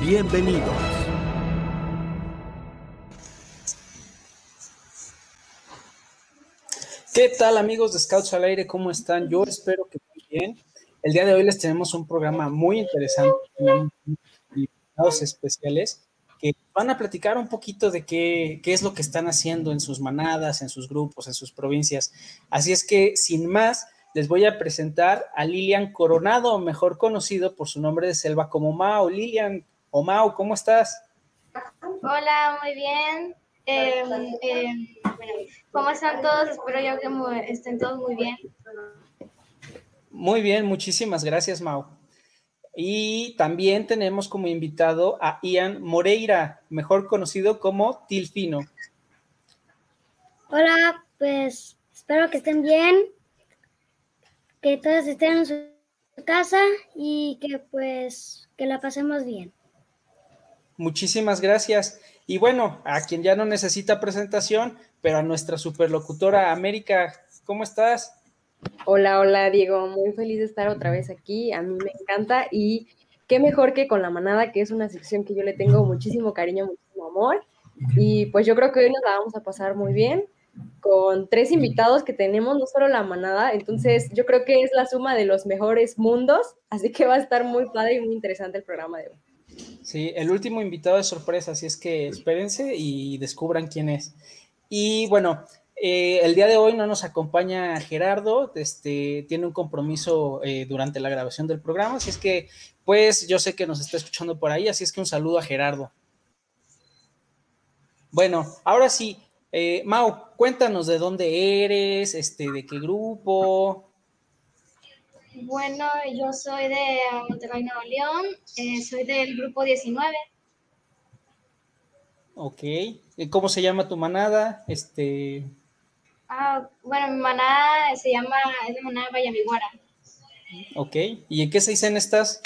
Bienvenidos. ¿Qué tal amigos de Scouts al Aire? ¿Cómo están? Yo espero que muy bien. El día de hoy les tenemos un programa muy interesante, invitados especiales que van a platicar un poquito de qué, qué es lo que están haciendo en sus manadas, en sus grupos, en sus provincias. Así es que, sin más, les voy a presentar a Lilian Coronado, mejor conocido por su nombre de selva como Mao. Lilian, o Mao, ¿cómo estás? Hola, muy bien. Eh, eh, bueno, ¿Cómo están todos? Espero yo que estén todos muy bien. Muy bien, muchísimas gracias, Mao. Y también tenemos como invitado a Ian Moreira, mejor conocido como Tilfino. Hola, pues espero que estén bien, que todos estén en su casa y que pues que la pasemos bien. Muchísimas gracias. Y bueno, a quien ya no necesita presentación, pero a nuestra superlocutora América, ¿cómo estás? Hola, hola Diego, muy feliz de estar otra vez aquí, a mí me encanta y qué mejor que con la manada, que es una sección que yo le tengo muchísimo cariño, muchísimo amor y pues yo creo que hoy nos la vamos a pasar muy bien con tres invitados que tenemos, no solo la manada, entonces yo creo que es la suma de los mejores mundos, así que va a estar muy padre y muy interesante el programa de hoy. Sí, el último invitado es sorpresa, así es que espérense y descubran quién es. Y bueno, eh, el día de hoy no nos acompaña Gerardo, este, tiene un compromiso eh, durante la grabación del programa, así es que, pues yo sé que nos está escuchando por ahí, así es que un saludo a Gerardo. Bueno, ahora sí, eh, Mau, cuéntanos de dónde eres, este, de qué grupo. Bueno, yo soy de Monterrey, Nuevo León, eh, soy del grupo 19. Ok, ¿cómo se llama tu manada? Este... Ah, bueno, mi manada se llama, es la manada Vallamiguara. Ok, ¿y en qué seisen estás?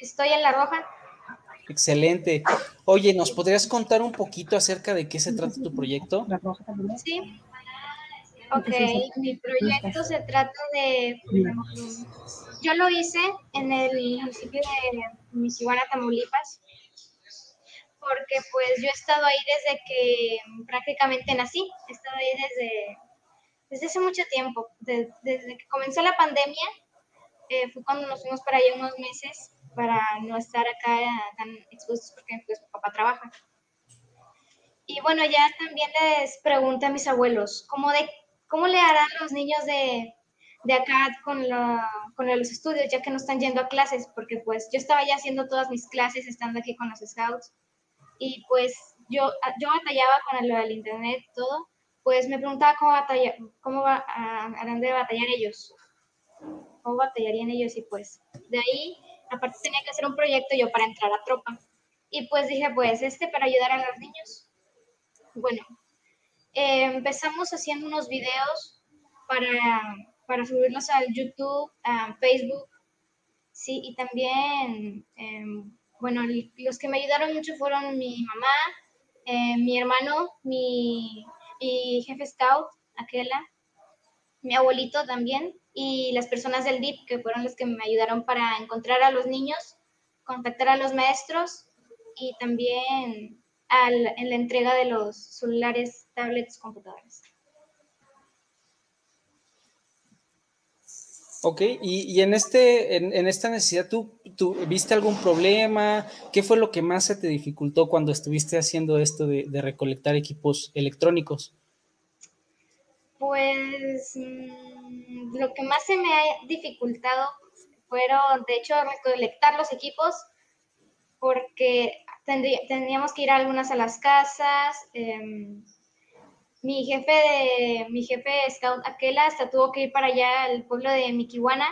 Estoy en La Roja. Excelente. Oye, ¿nos podrías contar un poquito acerca de qué se trata tu proyecto? Sí. Ok, mi proyecto se trata de, yo lo hice en el municipio de Michihuana, Tamaulipas, porque pues yo he estado ahí desde que prácticamente nací, he estado ahí desde, desde hace mucho tiempo, desde que comenzó la pandemia, eh, fue cuando nos fuimos para allá unos meses para no estar acá tan expuestos porque pues mi papá trabaja. Y bueno, ya también les pregunté a mis abuelos, ¿cómo de ¿Cómo le harán los niños de, acá con, con los estudios, ya que no están yendo a clases? Porque pues yo estaba ya haciendo todas mis clases estando aquí con los scouts y pues yo, yo batallaba con lo del internet, todo, pues me preguntaba cómo, batallar, cómo va, harán de batallar ellos, cómo batallarían ellos y pues de ahí, aparte tenía que hacer un proyecto yo para entrar a tropa. Y pues dije, pues este para ayudar a los niños. Bueno, eh, empezamos haciendo unos videos para, para subirlos al YouTube, a Facebook, sí, y también, em, bueno, los que me ayudaron mucho fueron mi mamá, eh, mi hermano, mi, mi, jefe scout, Aquela, mi abuelito también, y las personas del DIP, que fueron los que me ayudaron para encontrar a los niños, contactar a los maestros y también en la entrega de los celulares, tablets, computadoras. Ok, y, en, este, en, esta necesidad, ¿tú, ¿tú, viste algún problema? ¿Qué fue lo que más se te dificultó cuando estuviste haciendo esto de, recolectar equipos electrónicos? Pues mm, lo que más se me ha dificultado fueron, de hecho, recolectar los equipos, porque tendríamos que ir a algunas a las casas. Em, mi jefe de, mi jefe scout Aquela hasta tuvo que ir para allá al pueblo de Miquihuana,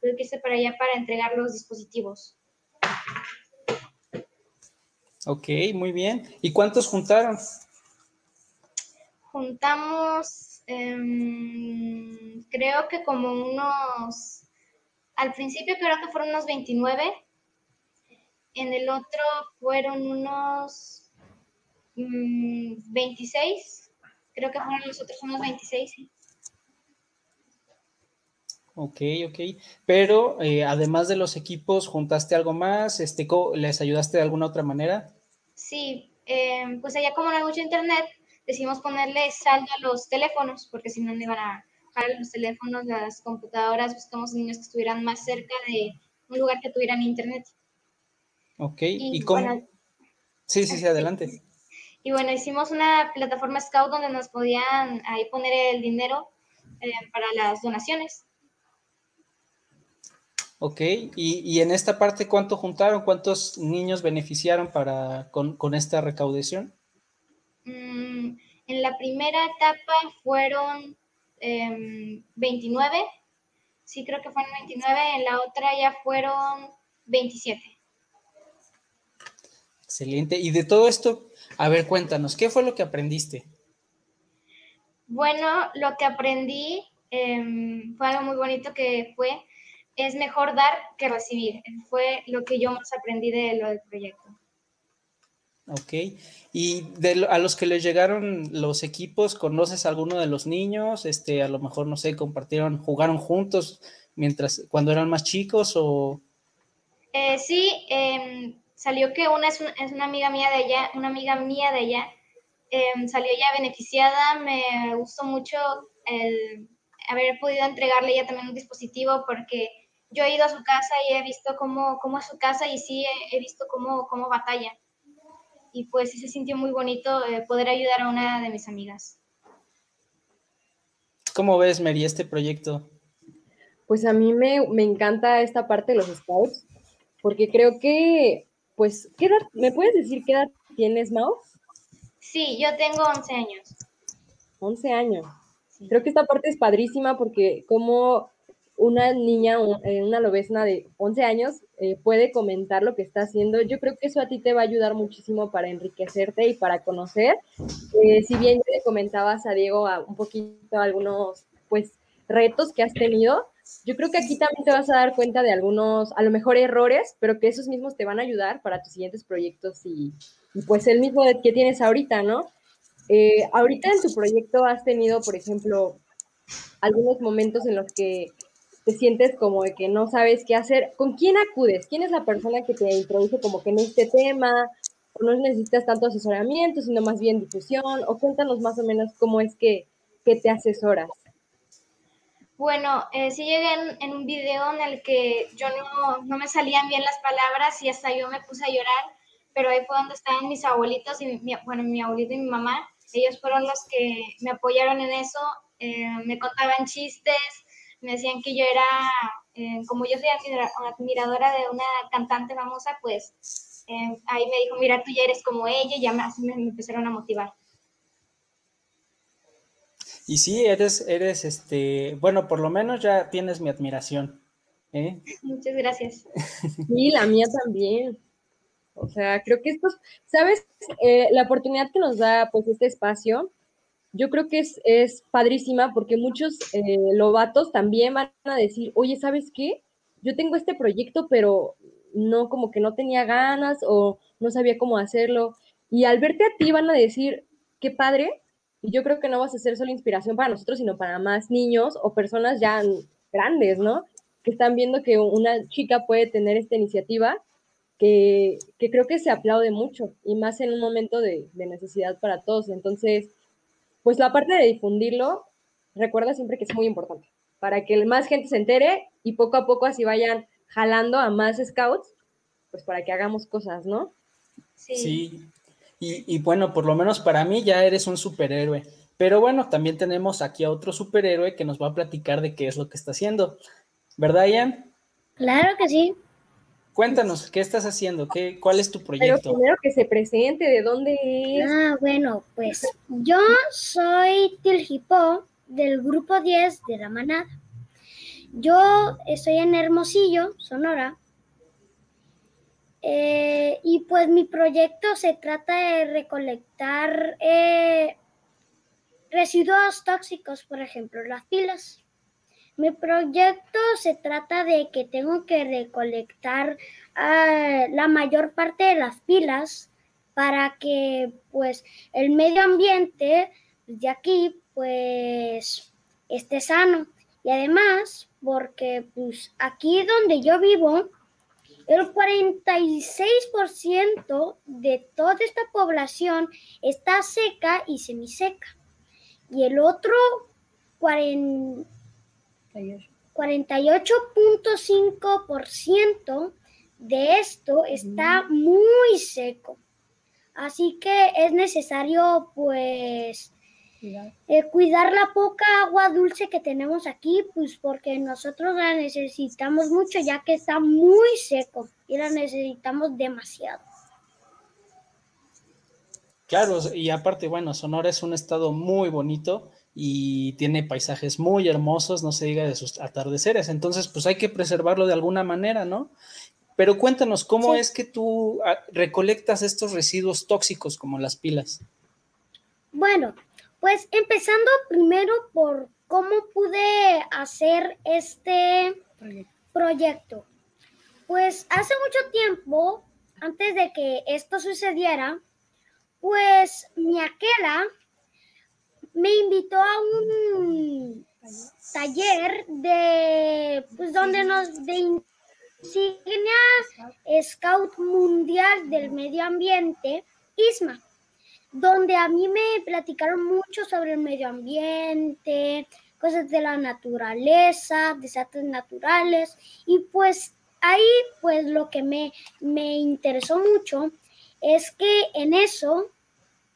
tuvo que irse para allá para entregar los dispositivos. Ok, muy bien. ¿Y cuántos juntaron? Juntamos, em, creo que como unos, al principio creo que fueron unos 29, en el otro fueron unos 26, mm, creo que fueron los otros unos 26, sí. Ok, ok. Pero eh, además de los equipos, ¿juntaste algo más? Este, ¿Les ayudaste de alguna otra manera? Sí, em, pues allá como no hay mucho internet, decidimos ponerle saldo a los teléfonos, porque si no, no iban a jalar los teléfonos, las computadoras, buscamos niños que estuvieran más cerca de un lugar que tuvieran internet. Ok, ¿y, cómo? sí, sí, sí, adelante. Y bueno, hicimos una plataforma Scout donde nos podían ahí poner el dinero eh, para las donaciones. Ok, y, en esta parte, ¿cuánto juntaron? ¿Cuántos niños beneficiaron para, con, esta recaudación? Mm, en la primera etapa fueron 29, em, sí creo que fueron 29, en la otra ya fueron 27. Excelente, y de todo esto, a ver, cuéntanos, ¿qué fue lo que aprendiste? Bueno, lo que aprendí em, fue algo muy bonito que fue es mejor dar que recibir. Fue lo que yo más aprendí de lo del proyecto. Ok. ¿Y de, a los que les llegaron los equipos, conoces a alguno de los niños? Este, a lo mejor, no sé, compartieron, jugaron juntos mientras, cuando eran más chicos o... Eh, sí, em, salió que una es, una amiga mía de ella, una amiga mía de ella, em, salió ya beneficiada, me gustó mucho el haber podido entregarle ella también un dispositivo porque yo he ido a su casa y he visto cómo, cómo es su casa y sí he, visto cómo, cómo batalla. Y pues sí se sintió muy bonito eh, poder ayudar a una de mis amigas. ¿Cómo ves, Mary, este proyecto? Pues a mí me, encanta esta parte de los scouts, porque creo que, pues, ¿qué edad, ¿me puedes decir qué edad tienes, Mau? Sí, yo tengo 11 años. 11 años. Creo que esta parte es padrísima porque como una niña, eh, una lobesna de 11 años, eh, puede comentar lo que está haciendo. Yo creo que eso a ti te va a ayudar muchísimo para enriquecerte y para conocer. Eh, si bien le comentabas a Diego un poquito algunos, pues, retos que has tenido, yo creo que aquí también te vas a dar cuenta de algunos, a lo mejor errores, pero que esos mismos te van a ayudar para tus siguientes proyectos y, pues el mismo que tienes ahorita, ¿no? ahorita en tu proyecto has tenido, por ejemplo, algunos momentos en los que te sientes como de que no sabes qué hacer, ¿con quién acudes? ¿Quién es la persona que te introduce como que en este tema? ¿O no necesitas tanto asesoramiento, sino más bien difusión? ¿O cuéntanos más o menos cómo es que, te asesoras? Bueno, eh, sí llegué en, un video en el que yo no, no, me salían bien las palabras y hasta yo me puse a llorar, pero ahí fue donde estaban mis abuelitos, y mi, bueno, mi abuelito y mi mamá. Ellos fueron los que me apoyaron en eso, eh, me contaban chistes, me decían que yo era, eh, como yo soy admiradora de una cantante famosa, pues eh, ahí me dijo, mira, tú ya eres como ella, y ya me, me, empezaron a motivar. Y sí, eres, eres, este, bueno, por lo menos ya tienes mi admiración. ¿eh? Muchas gracias. Sí, la mía también. O sea, creo que esto, ¿sabes? la oportunidad que nos da pues este espacio yo creo que es, es padrísima porque muchos eh, lobatos también van a decir, oye, ¿sabes qué? Yo tengo este proyecto, pero no, como que no tenía ganas o no sabía cómo hacerlo. Y al verte a ti van a decir, qué padre. Y yo creo que no vas a ser solo inspiración para nosotros, sino para más niños o personas ya grandes, ¿no? Que están viendo que una chica puede tener esta iniciativa que, que creo que se aplaude mucho y más en un momento de, de necesidad para todos. Entonces, pues la parte de difundirlo, recuerda siempre que es muy importante, para que más gente se entere y poco a poco así vayan jalando a más scouts, pues para que hagamos cosas, ¿no? Sí. sí. Y, y, bueno, por lo menos para mí ya eres un superhéroe. Pero bueno, también tenemos aquí a otro superhéroe que nos va a platicar de qué es lo que está haciendo. ¿Verdad, Ian? Claro que sí. Cuéntanos, ¿qué estás haciendo? ¿Qué, ¿Cuál es tu proyecto? Pero primero que se presente, ¿de dónde es? Ah, bueno, pues yo soy Tiljipo del grupo 10 de la manada. Yo estoy en Hermosillo, Sonora. Eh, y pues mi proyecto se trata de recolectar eh, residuos tóxicos, por ejemplo, las pilas. Mi proyecto se trata de que tengo que recolectar ah, la mayor parte de las pilas para que pues el medio ambiente de aquí pues esté sano. Y además, porque pues aquí donde yo vivo, el 46% de toda esta población está seca y semiseca. Y el otro 48.5% de esto está muy seco. Así que es necesario pues eh, cuidar la poca agua dulce que tenemos aquí, pues porque nosotros la necesitamos mucho ya que está muy seco y la necesitamos demasiado. Claro, y aparte, bueno, Sonora es un estado muy bonito y tiene paisajes muy hermosos, no se diga de sus atardeceres, entonces pues hay que preservarlo de alguna manera, ¿no? Pero cuéntanos, ¿cómo es que tú ah, recolectas estos residuos tóxicos como las pilas? Bueno, pues empezando primero por cómo pude hacer este proyecto. Pues hace mucho tiempo, antes de que esto sucediera, pues mi aquela me invitó a un taller de, pues donde nos, de insignia Scout Mundial del Medio Ambiente, ISMA donde a mí me platicaron mucho sobre el medio ambiente, cosas de la naturaleza, desastres naturales, y pues ahí pues lo que me, me interesó mucho es que en eso,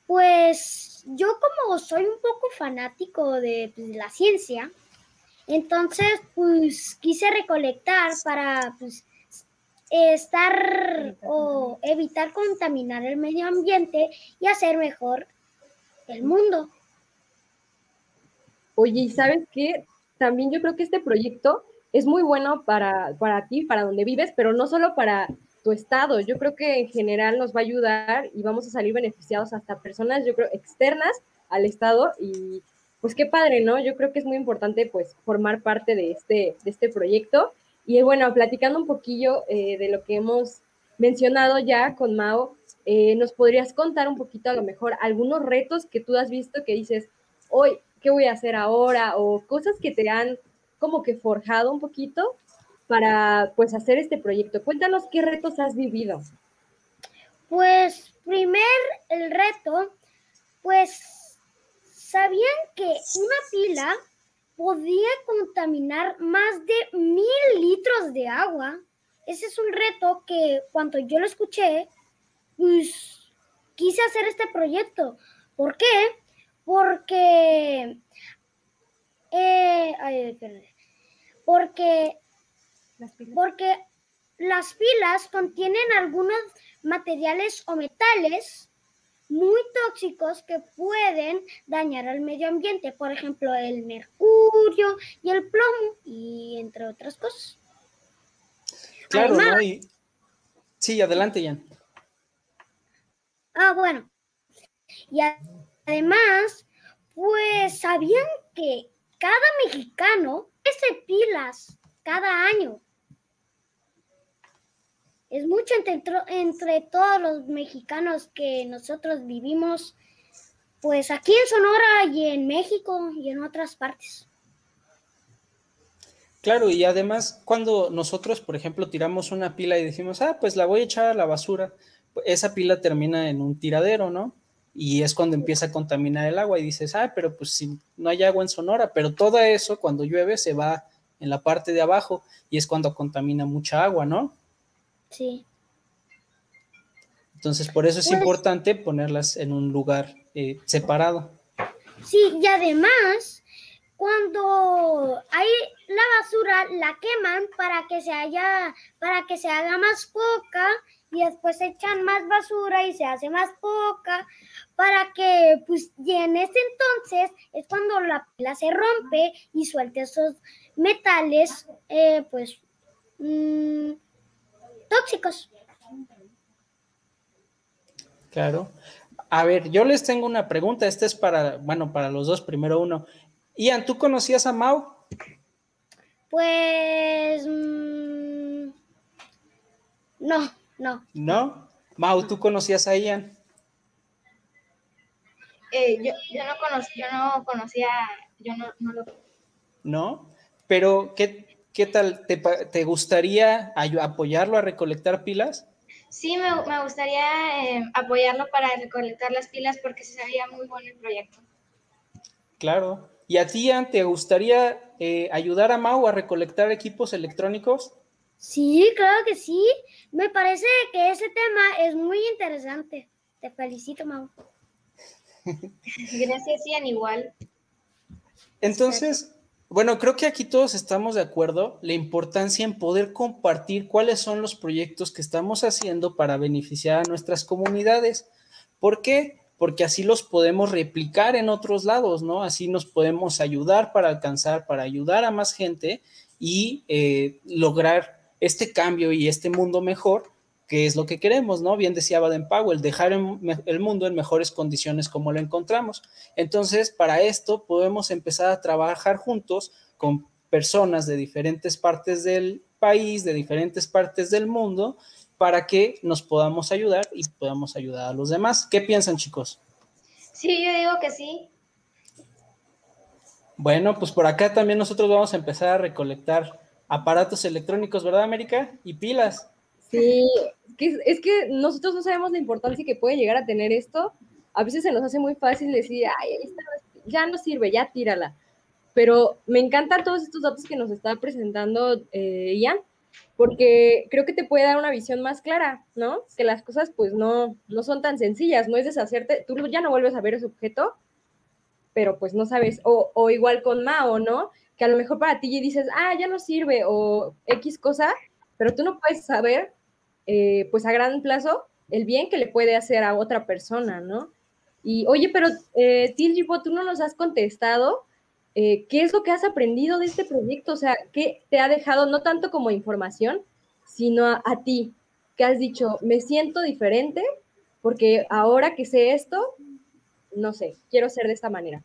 pues yo como soy un poco fanático de, pues, la ciencia, entonces pues quise recolectar para pues estar o evitar contaminar el medio ambiente y hacer mejor el mundo. Oye, ¿y sabes qué? También yo creo que este proyecto es muy bueno para, para ti, para donde vives, pero no solo para tu estado. Yo creo que en general nos va a ayudar y vamos a salir beneficiados hasta personas, yo creo, externas al estado y pues qué padre, ¿no? Yo creo que es muy importante pues formar parte de este, de este proyecto y bueno, platicando un poquillo eh, de lo que hemos mencionado ya con Mao, eh, ¿nos podrías contar un poquito a lo mejor algunos retos que tú has visto que dices, hoy, ¿qué voy a hacer ahora? O cosas que te han como que forjado un poquito para pues hacer este proyecto. Cuéntanos qué retos has vivido. Pues primer el reto, pues sabían que una pila podía contaminar más de mil litros de agua. Ese es un reto que cuando yo lo escuché, pues quise hacer este proyecto. ¿Por qué? Porque... Eh, porque, porque las pilas contienen algunos materiales o metales muy tóxicos que pueden dañar al medio ambiente, por ejemplo, el mercurio y el plomo, y entre otras cosas. Claro, ¿no? Sí, adelante, Jan. Ah, bueno. Y además, pues, ¿sabían que cada mexicano hace pilas cada año? Es mucho entre, todos los mexicanos que nosotros vivimos, pues aquí en Sonora y en México y en otras partes. Claro, y además cuando nosotros, por ejemplo, tiramos una pila y decimos, ah, pues la voy a echar a la basura, esa pila termina en un tiradero, ¿no? Y es cuando empieza a contaminar el agua y dices, ah, pero pues si no hay agua en Sonora, pero todo eso cuando llueve se va en la parte de abajo y es cuando contamina mucha agua, ¿no? Sí. Entonces, por eso es pues importante ponerlas en un lugar eh, separado. Sí, y además, cuando hay la basura, la queman para que se haya, para que se haga más poca y después echan más basura y se hace más poca para que, pues, y en ese entonces es cuando la pila se rompe y suelta esos metales, eh, pues, mm, tóxicos. Claro. A ver, yo les tengo una pregunta. Esta es para, bueno, para los dos. Primero uno. Ian, ¿tú conocías a Mau? Pues... mm, no, no. ¿No? Mau, ¿tú conocías a Ian? Eh, yo, yo, no conoc- yo no conocía, yo no, no lo ¿No? Pero, ¿qué, qué tal? ¿Te, gustaría apoyarlo a recolectar pilas? Sí, me, me gustaría eh, apoyarlo para recolectar las pilas porque se sabía muy bueno el proyecto. Claro. ¿Y a ti, Ian, te gustaría eh, ayudar a Mau a recolectar equipos electrónicos? Sí, claro que sí. Me parece que ese tema es muy interesante. Te felicito, Mau. Gracias, Ian, igual. Entonces, bueno, creo que aquí todos estamos de acuerdo la importancia en poder compartir cuáles son los proyectos que estamos haciendo para beneficiar a nuestras comunidades. ¿Por qué? Porque así los podemos replicar en otros lados, ¿no? Así nos podemos ayudar para alcanzar, para ayudar a más gente y eh, lograr este cambio y este mundo mejor, que es lo que queremos, ¿no? Bien decía Baden Powell, dejar el, el mundo en mejores condiciones como lo encontramos. Entonces, para esto podemos empezar a trabajar juntos con personas de diferentes partes del país, de diferentes partes del mundo, para que nos podamos ayudar y podamos ayudar a los demás. ¿Qué piensan, chicos? Sí, yo digo que sí. Bueno, pues por acá también nosotros vamos a empezar a recolectar aparatos electrónicos, ¿verdad, América? Y pilas. Sí, es que nosotros no sabemos la importancia que puede llegar a tener esto. A veces se nos hace muy fácil decir, ay, esta ya no sirve, ya tírala. Pero me encantan todos estos datos que nos está presentando eh, Ian, porque creo que te puede dar una visión más clara, ¿no? Que las cosas pues no, no son tan sencillas, no es deshacerte, tú ya no vuelves a ver ese objeto, pero pues no sabes, o, o igual con Mao, ¿no? Que a lo mejor para ti dices, ah, ya no sirve, o X cosa, pero tú no puedes saber, eh, pues a gran plazo, el bien que le puede hacer a otra persona, ¿no? Y oye, pero eh, Tilgipo, tú no nos has contestado eh, qué es lo que has aprendido de este proyecto, o sea, qué te ha dejado, no tanto como información, sino a, a ti, que has dicho, me siento diferente porque ahora que sé esto, no sé, quiero ser de esta manera.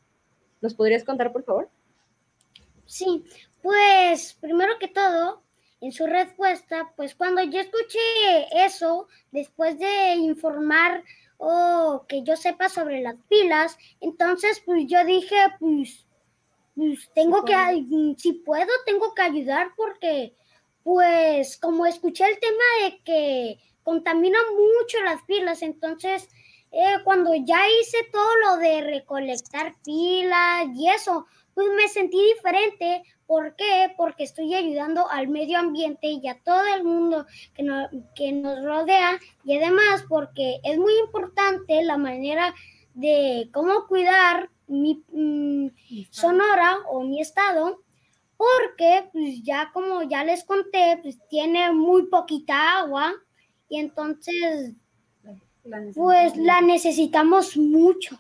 ¿Nos podrías contar, por favor? Sí, pues primero que todo, en su respuesta, pues cuando yo escuché eso, después de informar o que yo sepa sobre las pilas, entonces pues yo dije, pues, pues tengo que, si puedo, tengo que ayudar porque, pues como escuché el tema de que contaminan mucho las pilas, entonces eh, cuando ya hice todo lo de recolectar pilas y eso, pues me sentí diferente. ¿Por qué? Porque estoy ayudando al medio ambiente y a todo el mundo que, no- que nos rodea y además porque es muy importante la manera de cómo cuidar mi mm, Sonora o mi estado porque pues ya como ya les conté pues tiene muy poquita agua y entonces pues la necesitamos mucho.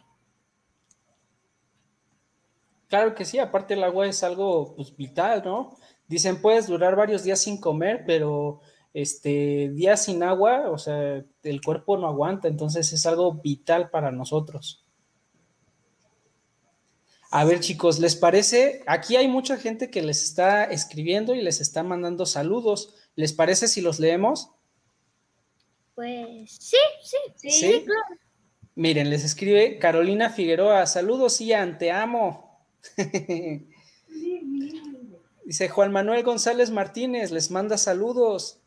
Claro que sí, aparte el agua es algo pues, vital, ¿no? Dicen, puedes durar varios días sin comer, pero este, días sin agua, o sea, el cuerpo no aguanta, entonces es algo vital para nosotros. A ver, chicos, ¿les parece? Aquí hay mucha gente que les está escribiendo y les está mandando saludos. ¿Les parece si los leemos? Pues sí, sí, Sí, Sí. claro. Miren, les escribe Carolina Figueroa. Saludos, Ian, te amo. Dice Juan Manuel González Martínez, les manda saludos.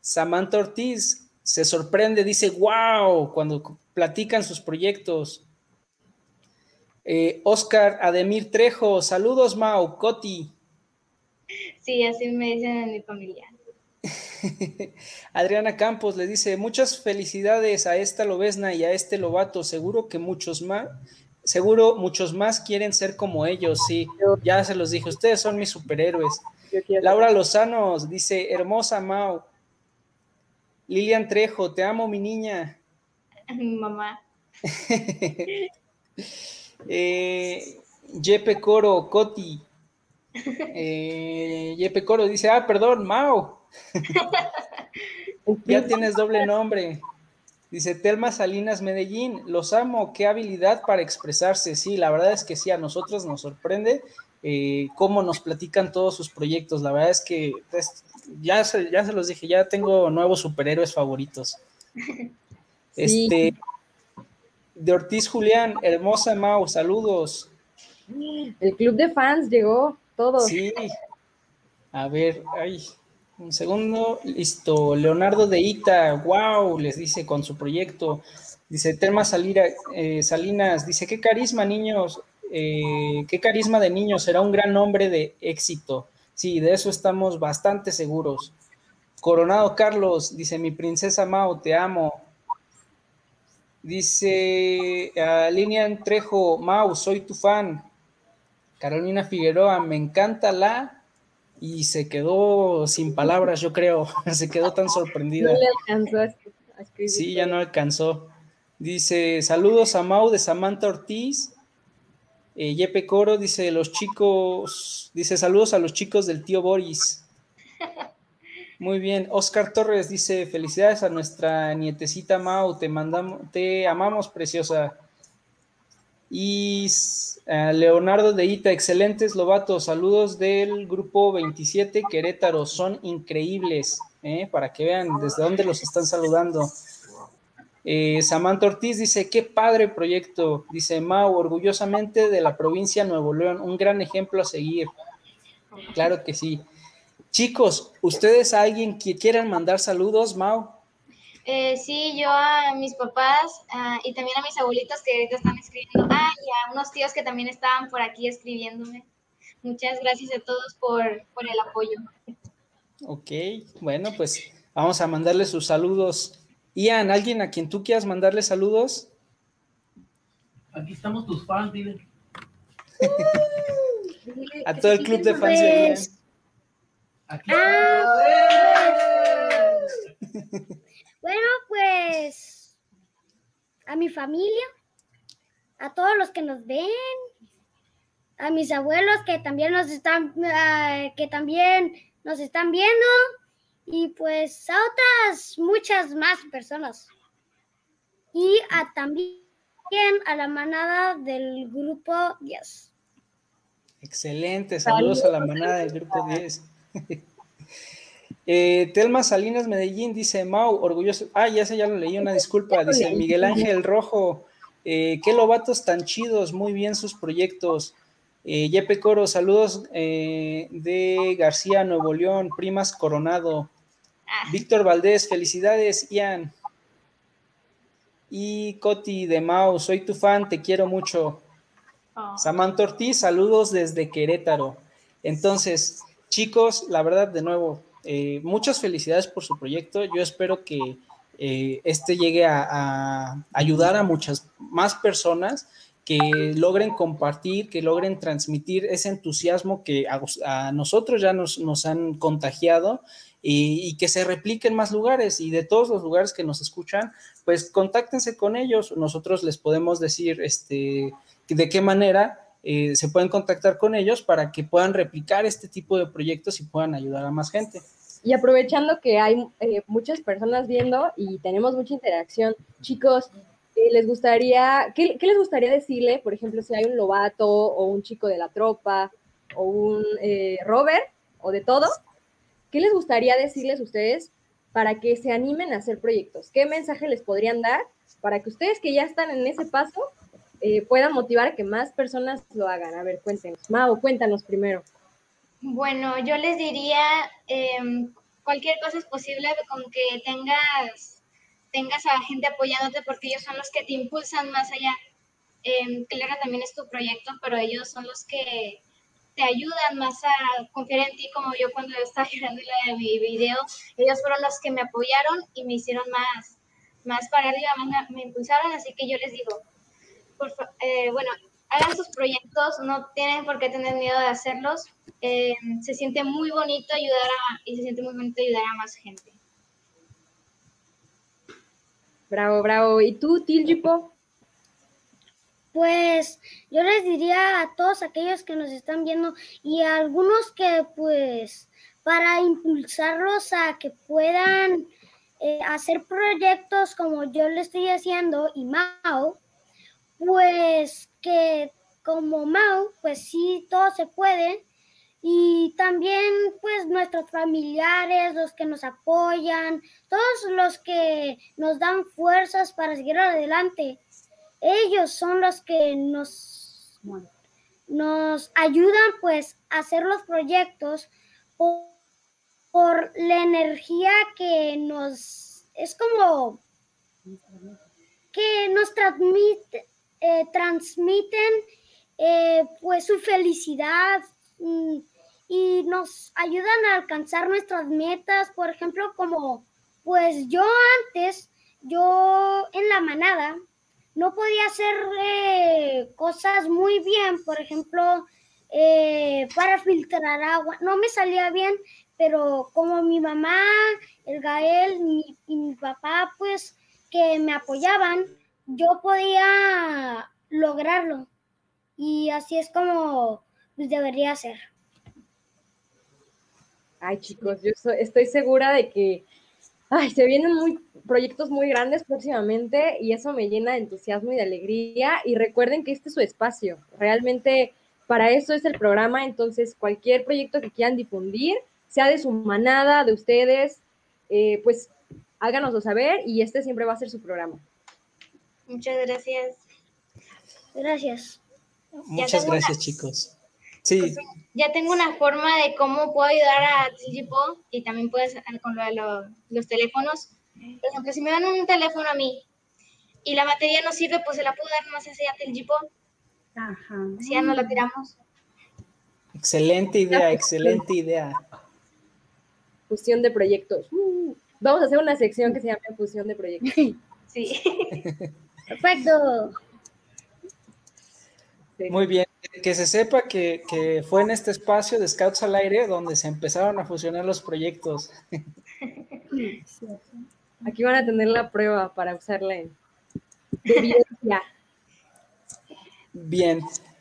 Samantha Ortiz se sorprende, dice, wow, cuando platican sus proyectos. Eh, Oscar Ademir Trejo, saludos, Mau, Coti. sí, así me dicen en mi familia. Adriana Campos le dice, muchas felicidades a esta lobesna y a este lobato, seguro que muchos más, seguro muchos más quieren ser como ellos, sí, ya se los dije, ustedes son mis superhéroes. Laura Lozano dice, hermosa Mau. Lilian Trejo, te amo mi niña. Mi mamá. Eh, Yepe Coro, Coti. Eh, Coro dice, ah, perdón, Mau. ya tienes doble nombre. Dice Telma Salinas Medellín, los amo, qué habilidad para expresarse. Sí, la verdad es que sí, a nosotros nos sorprende eh, cómo nos platican todos sus proyectos. La verdad es que pues, ya, se, ya se los dije, ya tengo nuevos superhéroes favoritos. Este, de Ortiz Julián, hermosa Mau, saludos. El club de fans llegó, todo. Sí. A ver, ay, un segundo, listo. Leonardo de Ita, wow, les dice con su proyecto. Dice Telma Salira, eh, Salinas, dice, qué carisma, niños, eh, qué carisma de niños, será un gran hombre de éxito. Sí, de eso estamos bastante seguros. Coronado Carlos, dice, mi princesa Mao, te amo. Dice uh, Lilian Trejo, Mau, soy tu fan. Carolina Figueroa, me encanta la y se quedó sin palabras, yo creo, se quedó tan sorprendida. No le alcanzó a escribir. Sí, ya no alcanzó. Dice, saludos a Mau de Samantha Ortiz. Eh, Yepe Coro dice, los chicos, dice, saludos a los chicos del tío Boris. Muy bien, Oscar Torres dice, felicidades a nuestra nietecita Mau, te mandamos, te amamos, preciosa. Y uh, Leonardo de Ita, excelentes Lobato, saludos del grupo 27 Querétaro, son increíbles, ¿eh? para que vean desde dónde los están saludando. Eh, Samantha Ortiz dice, qué padre proyecto, dice Mau, orgullosamente de la provincia Nuevo León, un gran ejemplo a seguir. Claro que sí. Chicos, ¿ustedes a alguien que quieran mandar saludos, Mau? Eh, sí, yo a mis papás uh, y también a mis abuelitos que ahorita están escribiendo. Ah, y a unos tíos que también estaban por aquí escribiéndome. Muchas gracias a todos por, por el apoyo. Ok, bueno, pues vamos a mandarle sus saludos. Ian, ¿alguien a quien tú quieras mandarle saludos? Aquí estamos tus fans, dile. a todo el club de fans de Ian. Aquí Bueno, pues a mi familia, a todos los que nos ven, a mis abuelos que también nos están, uh, que también nos están viendo y pues a otras muchas más personas. Y a también a la manada del grupo 10. Excelente, saludos, saludos a la manada del grupo 10. Eh, Telma Salinas Medellín dice, Mau, orgulloso. Ah, ya sé, ya lo leí, una disculpa. Dice Miguel Ángel Rojo, eh, qué lobatos tan chidos, muy bien sus proyectos. Eh, Yepe Coro, saludos eh, de García, Nuevo León, Primas Coronado. Víctor Valdés, felicidades, Ian. Y Coti de Mau, soy tu fan, te quiero mucho. Oh. Samantha Ortiz, saludos desde Querétaro. Entonces, chicos, la verdad, de nuevo, eh, muchas felicidades por su proyecto. Yo espero que eh, este llegue a, ayudar a muchas más personas que logren compartir, que logren transmitir ese entusiasmo que a, nosotros ya nos, han contagiado y, y, que se replique en más lugares y de todos los lugares que nos escuchan, pues contáctense con ellos. Nosotros les podemos decir este, de qué manera eh, se pueden contactar con ellos para que puedan replicar este tipo de proyectos y puedan ayudar a más gente. Y aprovechando que hay eh, muchas personas viendo y tenemos mucha interacción, chicos, eh, les gustaría, ¿qué, ¿qué, les gustaría decirle, por ejemplo, si hay un lobato o un chico de la tropa o un eh, Robert o de todo? ¿Qué les gustaría decirles a ustedes para que se animen a hacer proyectos? ¿Qué mensaje les podrían dar para que ustedes que ya están en ese paso eh, puedan motivar a que más personas lo hagan? A ver, cuéntenos. Mau, cuéntanos primero. Bueno, yo les diría, eh, cualquier cosa es posible con que tengas, tengas a gente apoyándote porque ellos son los que te impulsan más allá. Eh, claro, también es tu proyecto, pero ellos son los que te ayudan más a confiar en ti, como yo cuando estaba girando la de mi video, ellos fueron los que me apoyaron y me hicieron más, más para arriba, más me, me impulsaron, así que yo les digo, por, eh, bueno, hagan sus proyectos, no tienen por qué tener miedo de hacerlos. Eh, se siente muy bonito ayudar a, y se siente muy bonito ayudar a más gente. Bravo, bravo. ¿Y tú, Tiljipo? Pues yo les diría a todos aquellos que nos están viendo y a algunos que pues para impulsarlos a que puedan eh, hacer proyectos como yo le estoy haciendo y Mao, pues que como Mao, pues sí, todo se puede. Y también pues nuestros familiares, los que nos apoyan, todos los que nos dan fuerzas para seguir adelante, ellos son los que nos, nos ayudan pues a hacer los proyectos por la energía que nos es como que nos transmite, eh, transmiten eh, pues su felicidad mm, y nos ayudan a alcanzar nuestras metas, por ejemplo, como pues yo antes, yo en la manada no podía hacer eh, cosas muy bien, por ejemplo, para filtrar agua, no me salía bien, pero como mi mamá, el Gael y mi papá, pues que me apoyaban, yo podía lograrlo. Y así es como pues, debería ser. Ay, chicos, yo estoy segura de que ay, se vienen muy, proyectos muy grandes próximamente y eso me llena de entusiasmo y de alegría. Y recuerden que este es su espacio. Realmente para eso es el programa. Entonces, cualquier proyecto que quieran difundir, sea de su manada, de ustedes, eh, pues háganoslo saber y este siempre va a ser su programa. Muchas gracias. Gracias. Muchas gracias, chicos. Sí. Pues, ya tengo una forma de cómo puedo ayudar a Tilgipo y también puedes con lo de los teléfonos. Por ejemplo, si me dan un teléfono a mí y la batería no sirve, pues se la puedo dar más así a Tilgipo. Ajá. Así ya no la tiramos. Excelente idea, excelente idea. Fusión de proyectos. Uh, vamos a hacer una sección que se llama fusión de proyectos. Sí. Perfecto. Muy bien. Que se sepa que, fue en este espacio de Scouts al Aire donde se empezaron a fusionar los proyectos. Aquí van a tener la prueba para usarla en Bien.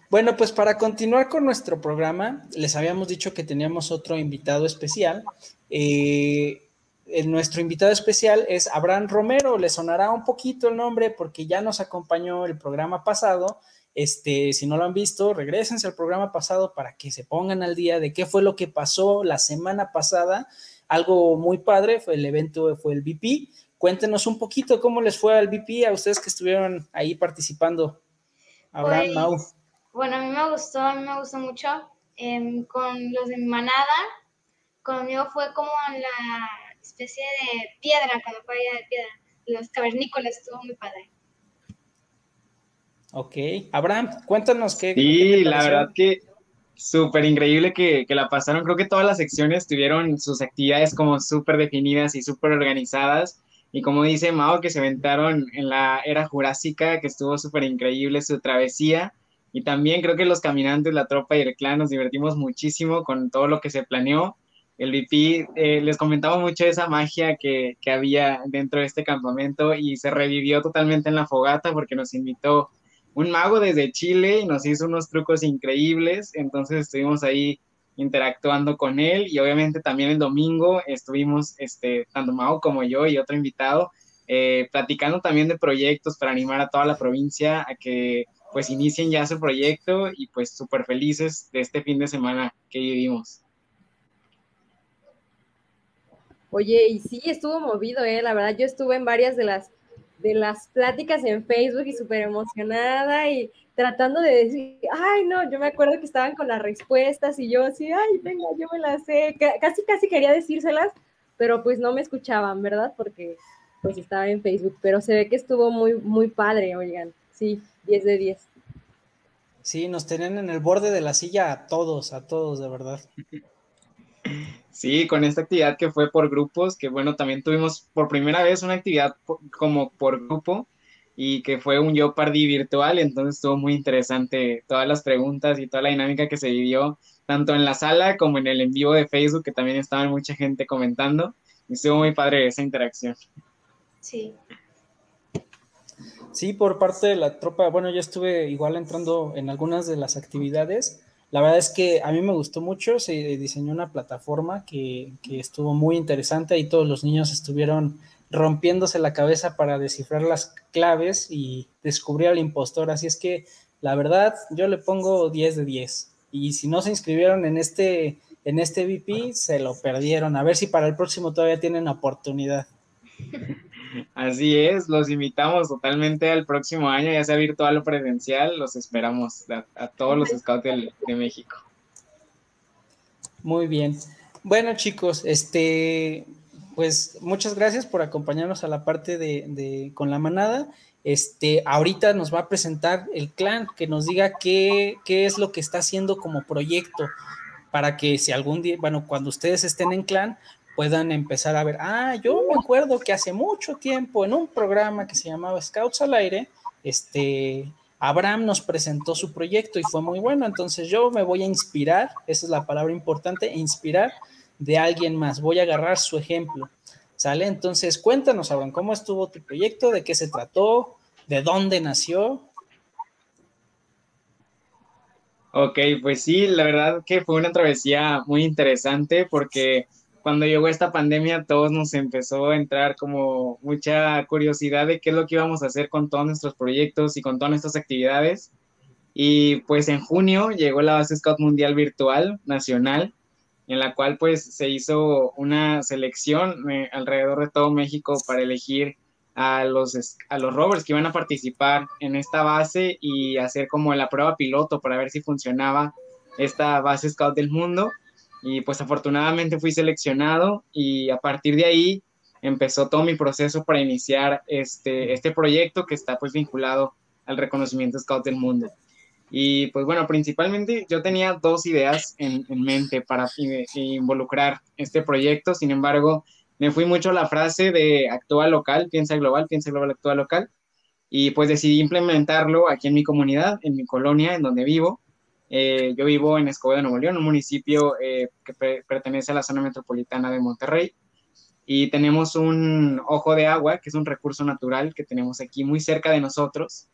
Bueno, pues para continuar con nuestro programa, les habíamos dicho que teníamos otro invitado especial. Eh, nuestro invitado especial es Abraham Romero. Le sonará un poquito el nombre porque ya nos acompañó el programa pasado. Este, si no lo han visto, regresense al programa pasado para que se pongan al día de qué fue lo que pasó la semana pasada. Algo muy padre, fue el evento, fue el VP. Cuéntenos un poquito cómo les fue al VP a ustedes que estuvieron ahí participando. Abraham, pues, Mau. Bueno, a mí me gustó, a mí me gustó mucho. Em, con los de manada, conmigo fue como la especie de piedra, cuando fue allá de piedra. Los cavernícolas estuvo muy padre. Ok. Abraham, cuéntanos qué. Sí, la verdad que súper increíble que, que, la pasaron. Creo que todas las secciones tuvieron sus actividades como súper definidas y súper organizadas. Y como dice Mao, que se aventaron en la era jurásica, que estuvo súper increíble su travesía. Y también creo que los caminantes, la tropa y el clan nos divertimos muchísimo con todo lo que se planeó. El VP eh, les comentaba mucho esa magia que, que, había dentro de este campamento y se revivió totalmente en la fogata porque nos invitó un mago desde Chile y nos hizo unos trucos increíbles. Entonces estuvimos ahí interactuando con él y obviamente también el domingo estuvimos, este, tanto Mago como yo y otro invitado, eh, platicando también de proyectos para animar a toda la provincia a que pues inicien ya su proyecto y pues súper felices de este fin de semana que vivimos. Oye, y sí, estuvo movido, ¿eh? La verdad, yo estuve en varias de las, de las pláticas en Facebook y súper emocionada y tratando de decir, ay, no, yo me acuerdo que estaban con las respuestas y yo así, ay, venga, yo me las sé. Casi, casi quería decírselas, pero pues no me escuchaban, ¿verdad? Porque pues estaba en Facebook, pero se ve que estuvo muy, muy padre, oigan. Sí, 10 de 10. Sí, nos tenían en el borde de la silla a todos, a todos, de verdad. Sí, con esta actividad que fue por grupos, que bueno, también tuvimos por primera vez una actividad como por grupo y que fue un yo party virtual, entonces estuvo muy interesante todas las preguntas y toda la dinámica que se vivió, tanto en la sala como en el en vivo de Facebook, que también estaba mucha gente comentando, y estuvo muy padre esa interacción. Sí. Sí, por parte de la tropa, bueno, yo estuve igual entrando en algunas de las actividades. La verdad es que a mí me gustó mucho, se diseñó una plataforma que, estuvo muy interesante y todos los niños estuvieron rompiéndose la cabeza para descifrar las claves y descubrir al impostor. Así es que la verdad, yo le pongo 10 de 10. Y si no se inscribieron en este, en este VP, se lo perdieron. A ver si para el próximo todavía tienen oportunidad. Así es, los invitamos totalmente al próximo año, ya sea virtual o presencial, los esperamos a, todos los scouts de, México. Muy bien. Bueno, chicos, este, pues muchas gracias por acompañarnos a la parte de, de, con la manada. Este, ahorita nos va a presentar el clan, que nos diga qué, qué es lo que está haciendo como proyecto, para que si algún día, bueno, cuando ustedes estén en clan, puedan empezar a ver, ah, yo me acuerdo que hace mucho tiempo en un programa que se llamaba Scouts al Aire, este, Abraham nos presentó su proyecto y fue muy bueno, entonces yo me voy a inspirar, esa es la palabra importante, inspirar de alguien más, voy a agarrar su ejemplo, ¿sale? Entonces cuéntanos, Abraham, ¿cómo estuvo tu proyecto? ¿De qué se trató? ¿De dónde nació? Ok, pues sí, la verdad que fue una travesía muy interesante porque cuando llegó esta pandemia, todos nos empezó a entrar como mucha curiosidad de qué es lo que íbamos a hacer con todos nuestros proyectos y con todas nuestras actividades. Y pues en junio llegó la base Scout Mundial Virtual Nacional, en la cual pues se hizo una selección eh, alrededor de todo México para elegir a los, a los rovers que iban a participar en esta base y hacer como la prueba piloto para ver si funcionaba esta base Scout del mundo y pues afortunadamente fui seleccionado y a partir de ahí empezó todo mi proceso para iniciar este, este proyecto que está pues vinculado al reconocimiento Scout del mundo. Y pues bueno, principalmente yo tenía dos ideas en, en mente para involucrar este proyecto, sin embargo, me fui mucho a la frase de actúa local, piensa global, piensa global, actúa local, y pues decidí implementarlo aquí en mi comunidad, en mi colonia, en donde vivo, eh, yo vivo en Escobedo, Nuevo León, un municipio eh, que pertenece a la zona metropolitana de Monterrey. Y tenemos un ojo de agua, que es un recurso natural que tenemos aquí muy cerca de nosotros.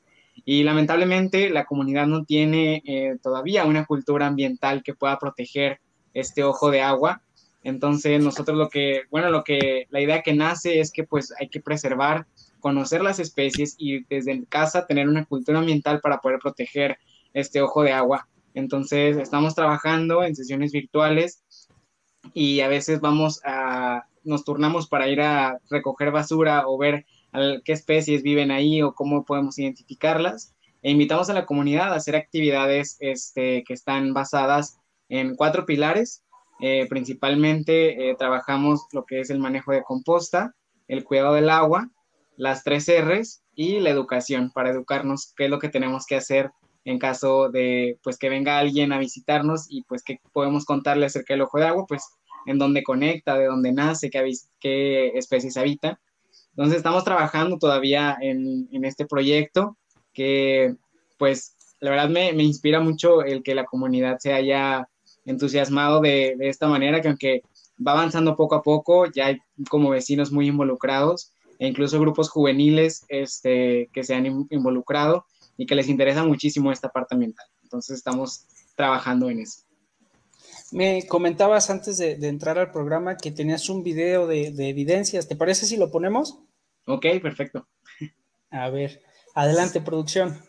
Y lamentablemente la comunidad no tiene eh, todavía una cultura ambiental que pueda proteger este ojo de agua. Entonces nosotros lo que, bueno, lo que, la idea que nace es que pues hay que preservar, conocer las especies y desde casa tener una cultura ambiental para poder proteger este ojo de agua entonces, estamos trabajando en sesiones virtuales y a veces vamos a, nos turnamos para ir a recoger basura o ver qué especies viven ahí o cómo podemos identificarlas. E invitamos a la comunidad a hacer actividades este, que están basadas en cuatro pilares. Eh, principalmente eh, trabajamos lo que es el manejo de composta, el cuidado del agua, las tres R's y la educación para educarnos qué es lo que tenemos que hacer en caso de pues que venga alguien a visitarnos y pues que podemos contarle acerca del ojo de agua, pues en dónde conecta, de dónde nace, qué, qué especies habita. Entonces estamos trabajando todavía en, en este proyecto que pues la verdad me, me, inspira mucho el que la comunidad se haya entusiasmado de, de esta manera, que aunque va avanzando poco a poco, ya hay como vecinos muy involucrados e incluso grupos juveniles este, que se han involucrado y que les interesa muchísimo esta parte ambiental. Entonces estamos trabajando en eso. Me comentabas antes de, entrar al programa que tenías un video de, de, evidencias. ¿Te parece si lo ponemos? Ok, perfecto. A ver, adelante, producción.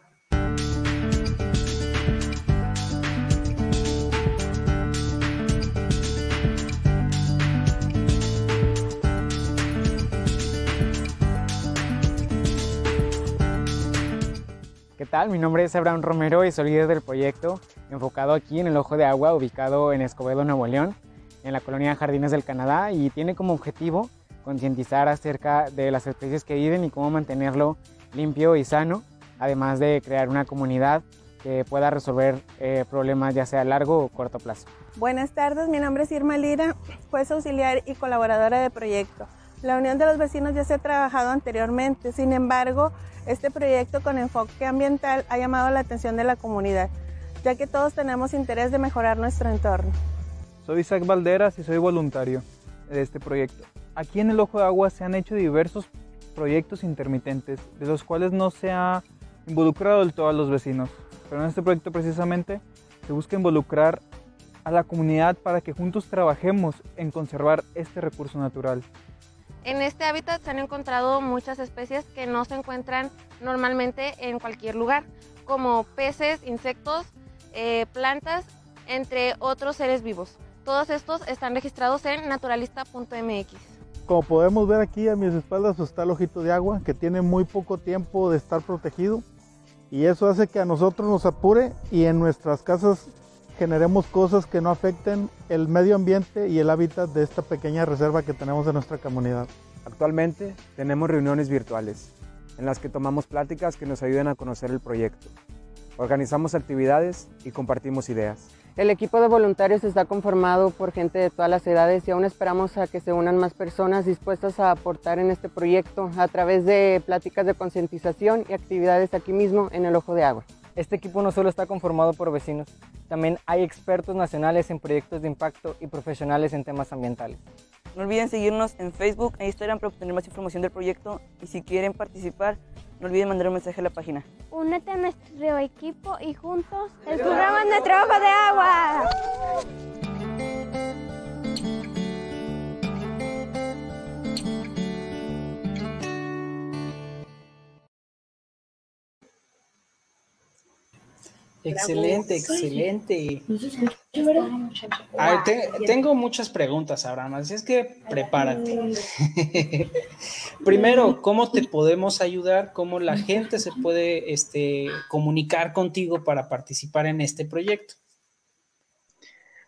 Mi nombre es Abraham Romero y soy líder del proyecto enfocado aquí en el Ojo de Agua, ubicado en Escobedo, Nuevo León, en la colonia Jardines del Canadá, y tiene como objetivo concientizar acerca de las especies que viven y cómo mantenerlo limpio y sano, además de crear una comunidad que pueda resolver eh, problemas ya sea a largo o corto plazo. Buenas tardes, mi nombre es Irma Lira, juez auxiliar y colaboradora de proyecto. La Unión de los Vecinos ya se ha trabajado anteriormente, sin embargo, este proyecto con enfoque ambiental ha llamado la atención de la comunidad, ya que todos tenemos interés de mejorar nuestro entorno. Soy Isaac Valderas y soy voluntario de este proyecto. Aquí en el Ojo de Agua se han hecho diversos proyectos intermitentes, de los cuales no se ha involucrado del todo a los vecinos. Pero en este proyecto precisamente se busca involucrar a la comunidad para que juntos trabajemos en conservar este recurso natural. En este hábitat se han encontrado muchas especies que no se encuentran normalmente en cualquier lugar, como peces, insectos, eh, plantas, entre otros seres vivos. Todos estos están registrados en naturalista.mx. Como podemos ver aquí a mis espaldas está el ojito de agua que tiene muy poco tiempo de estar protegido y eso hace que a nosotros nos apure y en nuestras casas generemos cosas que no afecten el medio ambiente y el hábitat de esta pequeña reserva que tenemos en nuestra comunidad. Actualmente tenemos reuniones virtuales en las que tomamos pláticas que nos ayuden a conocer el proyecto. Organizamos actividades y compartimos ideas. El equipo de voluntarios está conformado por gente de todas las edades y aún esperamos a que se unan más personas dispuestas a aportar en este proyecto a través de pláticas de concientización y actividades aquí mismo en el Ojo de Agua. Este equipo no solo está conformado por vecinos, también hay expertos nacionales en proyectos de impacto y profesionales en temas ambientales. No olviden seguirnos en Facebook e Instagram para obtener más información del proyecto y si quieren participar, no olviden mandar un mensaje a la página. Únete a nuestro equipo y juntos descubramos nuestro ojo de agua. Excelente, excelente. tengo muchas preguntas, Abraham, así es que prepárate. Primero, ¿cómo te podemos ayudar? ¿Cómo la gente se puede este, comunicar contigo para participar en este proyecto?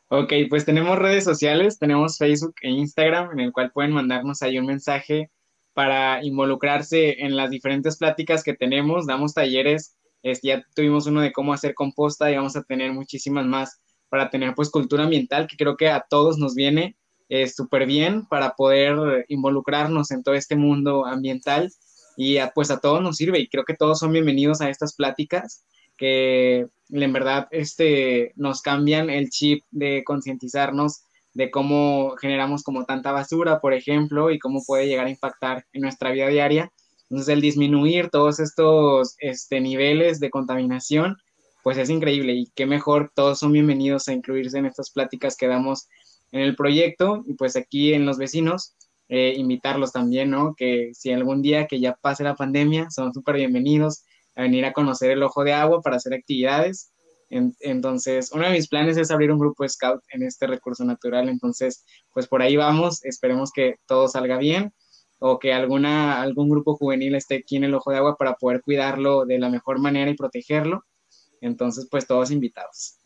Ok, pues tenemos redes sociales, tenemos Facebook e Instagram, en el cual pueden mandarnos ahí un mensaje para involucrarse en las diferentes pláticas que tenemos. Damos talleres ya tuvimos uno de cómo hacer composta y vamos a tener muchísimas más para tener pues cultura ambiental que creo que a todos nos viene eh, súper bien para poder involucrarnos en todo este mundo ambiental y pues a todos nos sirve y creo que todos son bienvenidos a estas pláticas que en verdad este, nos cambian el chip de concientizarnos de cómo generamos como tanta basura, por ejemplo, y cómo puede llegar a impactar en nuestra vida diaria entonces, el disminuir todos estos este, niveles de contaminación, pues es increíble. Y qué mejor, todos son bienvenidos a incluirse en estas pláticas que damos en el proyecto. Y pues aquí en los vecinos, eh, invitarlos también, ¿no? Que si algún día que ya pase la pandemia, son súper bienvenidos a venir a conocer el ojo de agua para hacer actividades. entonces, uno de mis planes es abrir un grupo scout en este recurso natural, entonces, pues por ahí vamos, esperemos que todo salga bien o que alguna, algún grupo juvenil esté aquí en el ojo de agua para poder cuidarlo de la mejor manera y protegerlo. Entonces, pues todos invitados.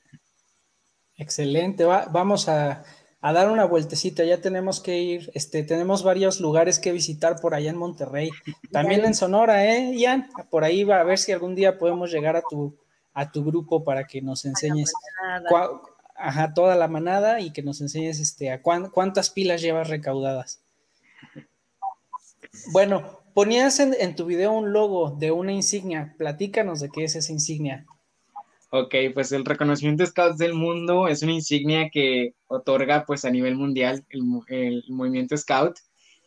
Excelente, vamos a, dar una vueltecita, ya tenemos que ir, este, tenemos varios lugares que visitar por allá en Monterrey, también en Sonora, ¿eh, Ian? Por ahí va a ver si algún día podemos llegar a tu, a tu grupo para que nos enseñes ajá, toda la manada y que nos enseñes este, a cuántas pilas llevas recaudadas. Bueno, ponías en, tu video un logo de una insignia. Platícanos de qué es esa insignia. Ok, pues el reconocimiento Scouts del mundo es una insignia que otorga pues a nivel mundial el, movimiento Scout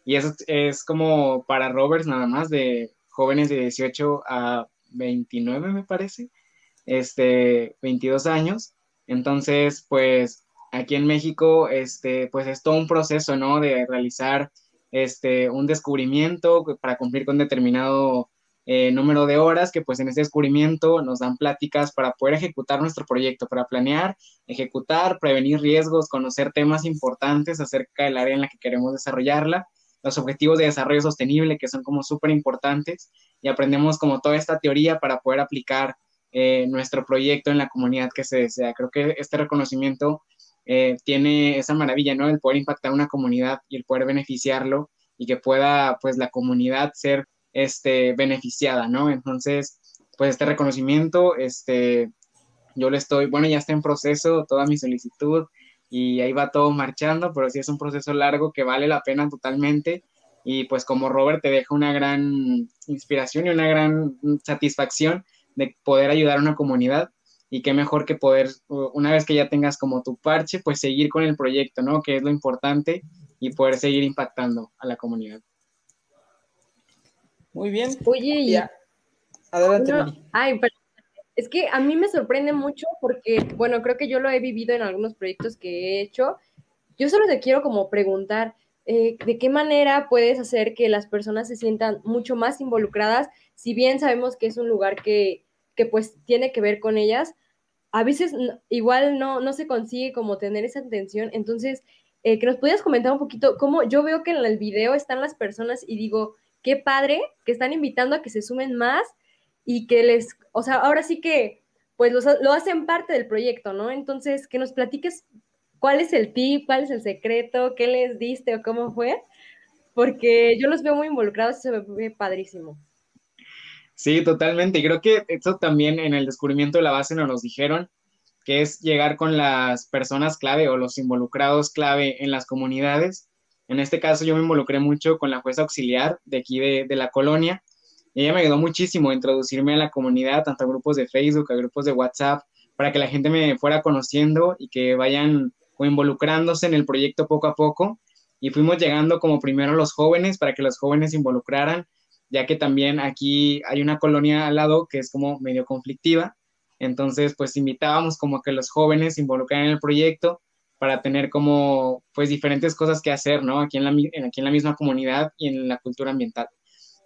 y eso es como para rovers nada más de jóvenes de 18 a 29 me parece, este 22 años. Entonces, pues aquí en México este pues es todo un proceso, ¿no? de realizar este, un descubrimiento para cumplir con determinado eh, número de horas, que pues en ese descubrimiento nos dan pláticas para poder ejecutar nuestro proyecto, para planear, ejecutar, prevenir riesgos, conocer temas importantes acerca del área en la que queremos desarrollarla, los objetivos de desarrollo sostenible, que son como súper importantes, y aprendemos como toda esta teoría para poder aplicar eh, nuestro proyecto en la comunidad que se desea. Creo que este reconocimiento eh, tiene esa maravilla, ¿no? El poder impactar una comunidad y el poder beneficiarlo y que pueda, pues, la comunidad ser, este, beneficiada, ¿no? Entonces, pues, este reconocimiento, este, yo le estoy, bueno, ya está en proceso toda mi solicitud y ahí va todo marchando, pero sí es un proceso largo que vale la pena totalmente y pues como Robert te deja una gran inspiración y una gran satisfacción de poder ayudar a una comunidad y qué mejor que poder, una vez que ya tengas como tu parche, pues seguir con el proyecto, ¿no? Que es lo importante y poder seguir impactando a la comunidad. Muy bien. Oye, ya. Adelante, Ay, pero es que a mí me sorprende mucho porque, bueno, creo que yo lo he vivido en algunos proyectos que he hecho. Yo solo te quiero como preguntar, eh, de qué manera puedes hacer que las personas se sientan mucho más involucradas, si bien sabemos que es un lugar que, que pues tiene que ver con ellas, a veces igual no, no se consigue como tener esa atención, entonces, eh, que nos pudieras comentar un poquito cómo yo veo que en el video están las personas y digo, qué padre que están invitando a que se sumen más y que les, o sea, ahora sí que pues lo hacen parte del proyecto, ¿no? Entonces, que nos platiques cuál es el tip, cuál es el secreto, qué les diste o cómo fue, porque yo los veo muy involucrados y se ve padrísimo. Sí, totalmente. Y creo que eso también en el descubrimiento de la base nos los dijeron, que es llegar con las personas clave o los involucrados clave en las comunidades. En este caso yo me involucré mucho con la jueza auxiliar de aquí de, de la colonia. Ella me ayudó muchísimo a introducirme a la comunidad, tanto a grupos de Facebook, a grupos de WhatsApp, para que la gente me fuera conociendo y que vayan involucrándose en el proyecto poco a poco. Y fuimos llegando como primero los jóvenes para que los jóvenes se involucraran ya que también aquí hay una colonia al lado que es como medio conflictiva. Entonces, pues invitábamos como que los jóvenes se involucraran en el proyecto para tener como, pues, diferentes cosas que hacer, ¿no? Aquí en la, aquí en la misma comunidad y en la cultura ambiental.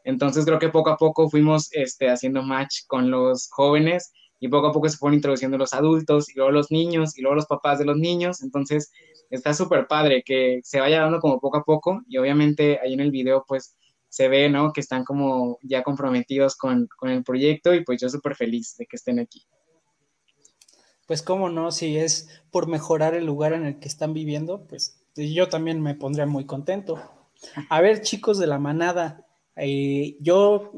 Entonces, creo que poco a poco fuimos este, haciendo match con los jóvenes y poco a poco se fueron introduciendo los adultos y luego los niños y luego los papás de los niños. Entonces, está súper padre que se vaya dando como poco a poco y obviamente ahí en el video, pues, se ve, ¿no? Que están como ya comprometidos con, el proyecto y pues yo súper feliz de que estén aquí. Pues cómo no, si es por mejorar el lugar en el que están viviendo, pues yo también me pondría muy contento. A ver, chicos de la manada, eh, yo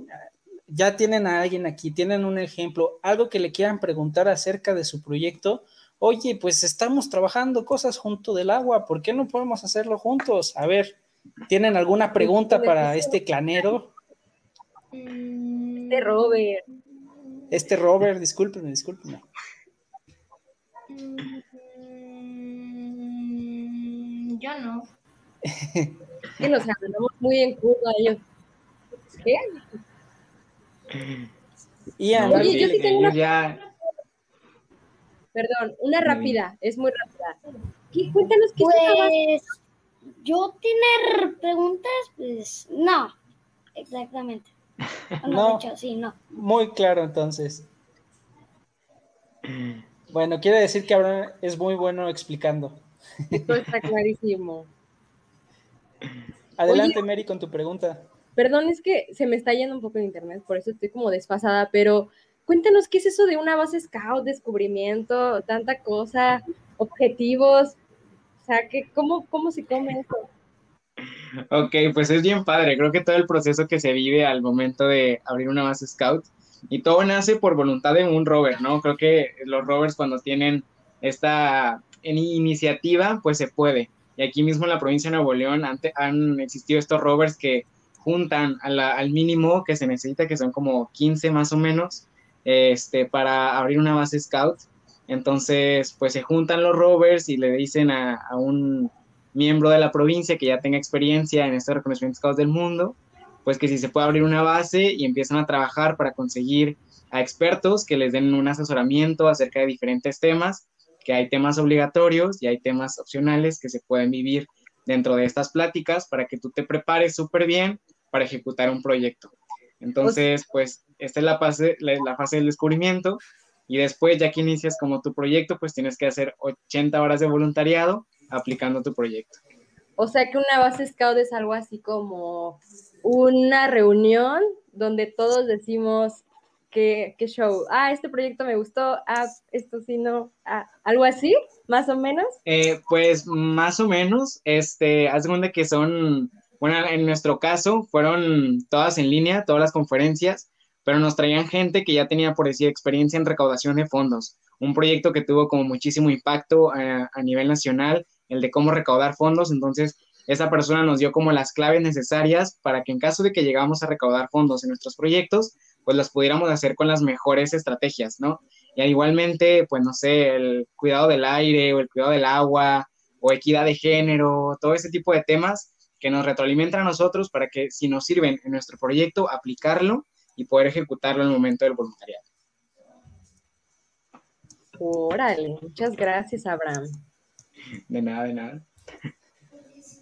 ya tienen a alguien aquí, tienen un ejemplo, algo que le quieran preguntar acerca de su proyecto. Oye, pues estamos trabajando cosas junto del agua, ¿por qué no podemos hacerlo juntos? A ver, ¿Tienen alguna pregunta para este clanero? Este Robert. Este Robert, discúlpenme, discúlpenme. Mm, yo no. que nos andamos muy en curva ellos. ¿Qué? Oye, yo sí tengo una... Perdón, una rápida, es muy rápida. ¿Qué? Cuéntanos qué pues yo tener preguntas, pues no, exactamente. No, sí, no. Muy claro, entonces. Bueno, quiere decir que Abraham es muy bueno explicando. Esto está clarísimo. Adelante, Mary, con tu pregunta. Perdón, es que se me está yendo un poco el internet, por eso estoy como desfasada, pero cuéntanos qué es eso de una base scout, descubrimiento, tanta cosa, objetivos sea, ¿cómo, ¿cómo se come eso? Ok, pues es bien padre. Creo que todo el proceso que se vive al momento de abrir una base scout y todo nace por voluntad de un rover, ¿no? Creo que los rovers cuando tienen esta iniciativa, pues se puede. Y aquí mismo en la provincia de Nuevo León han existido estos rovers que juntan al mínimo que se necesita, que son como 15 más o menos, este, para abrir una base scout. Entonces, pues se juntan los rovers y le dicen a, un miembro de la provincia que ya tenga experiencia en estos reconocimientos scouts del mundo, pues que si se puede abrir una base y empiezan a trabajar para conseguir a expertos que les den un asesoramiento acerca de diferentes temas, que hay temas obligatorios y hay temas opcionales que se pueden vivir dentro de estas pláticas para que tú te prepares súper bien para ejecutar un proyecto. Entonces, pues esta es la fase, la fase del descubrimiento y después, ya que inicias como tu proyecto, pues tienes que hacer 80 horas de voluntariado aplicando tu proyecto. O sea que una base scout es algo así como una reunión donde todos decimos qué, show, ah, este proyecto me gustó, ah, esto sí no, ah, algo así, más o menos. Eh, pues más o menos, este, haz cuenta que son, bueno, en nuestro caso fueron todas en línea, todas las conferencias, pero nos traían gente que ya tenía, por decir, experiencia en recaudación de fondos. Un proyecto que tuvo como muchísimo impacto eh, a, nivel nacional, el de cómo recaudar fondos. Entonces, esa persona nos dio como las claves necesarias para que en caso de que llegamos a recaudar fondos en nuestros proyectos, pues las pudiéramos hacer con las mejores estrategias, ¿no? Y igualmente, pues no sé, el cuidado del aire o el cuidado del agua o equidad de género, todo ese tipo de temas que nos retroalimentan a nosotros para que si nos sirven en nuestro proyecto, aplicarlo y poder ejecutarlo en el momento del voluntariado. Órale, muchas gracias, Abraham. De nada, de nada.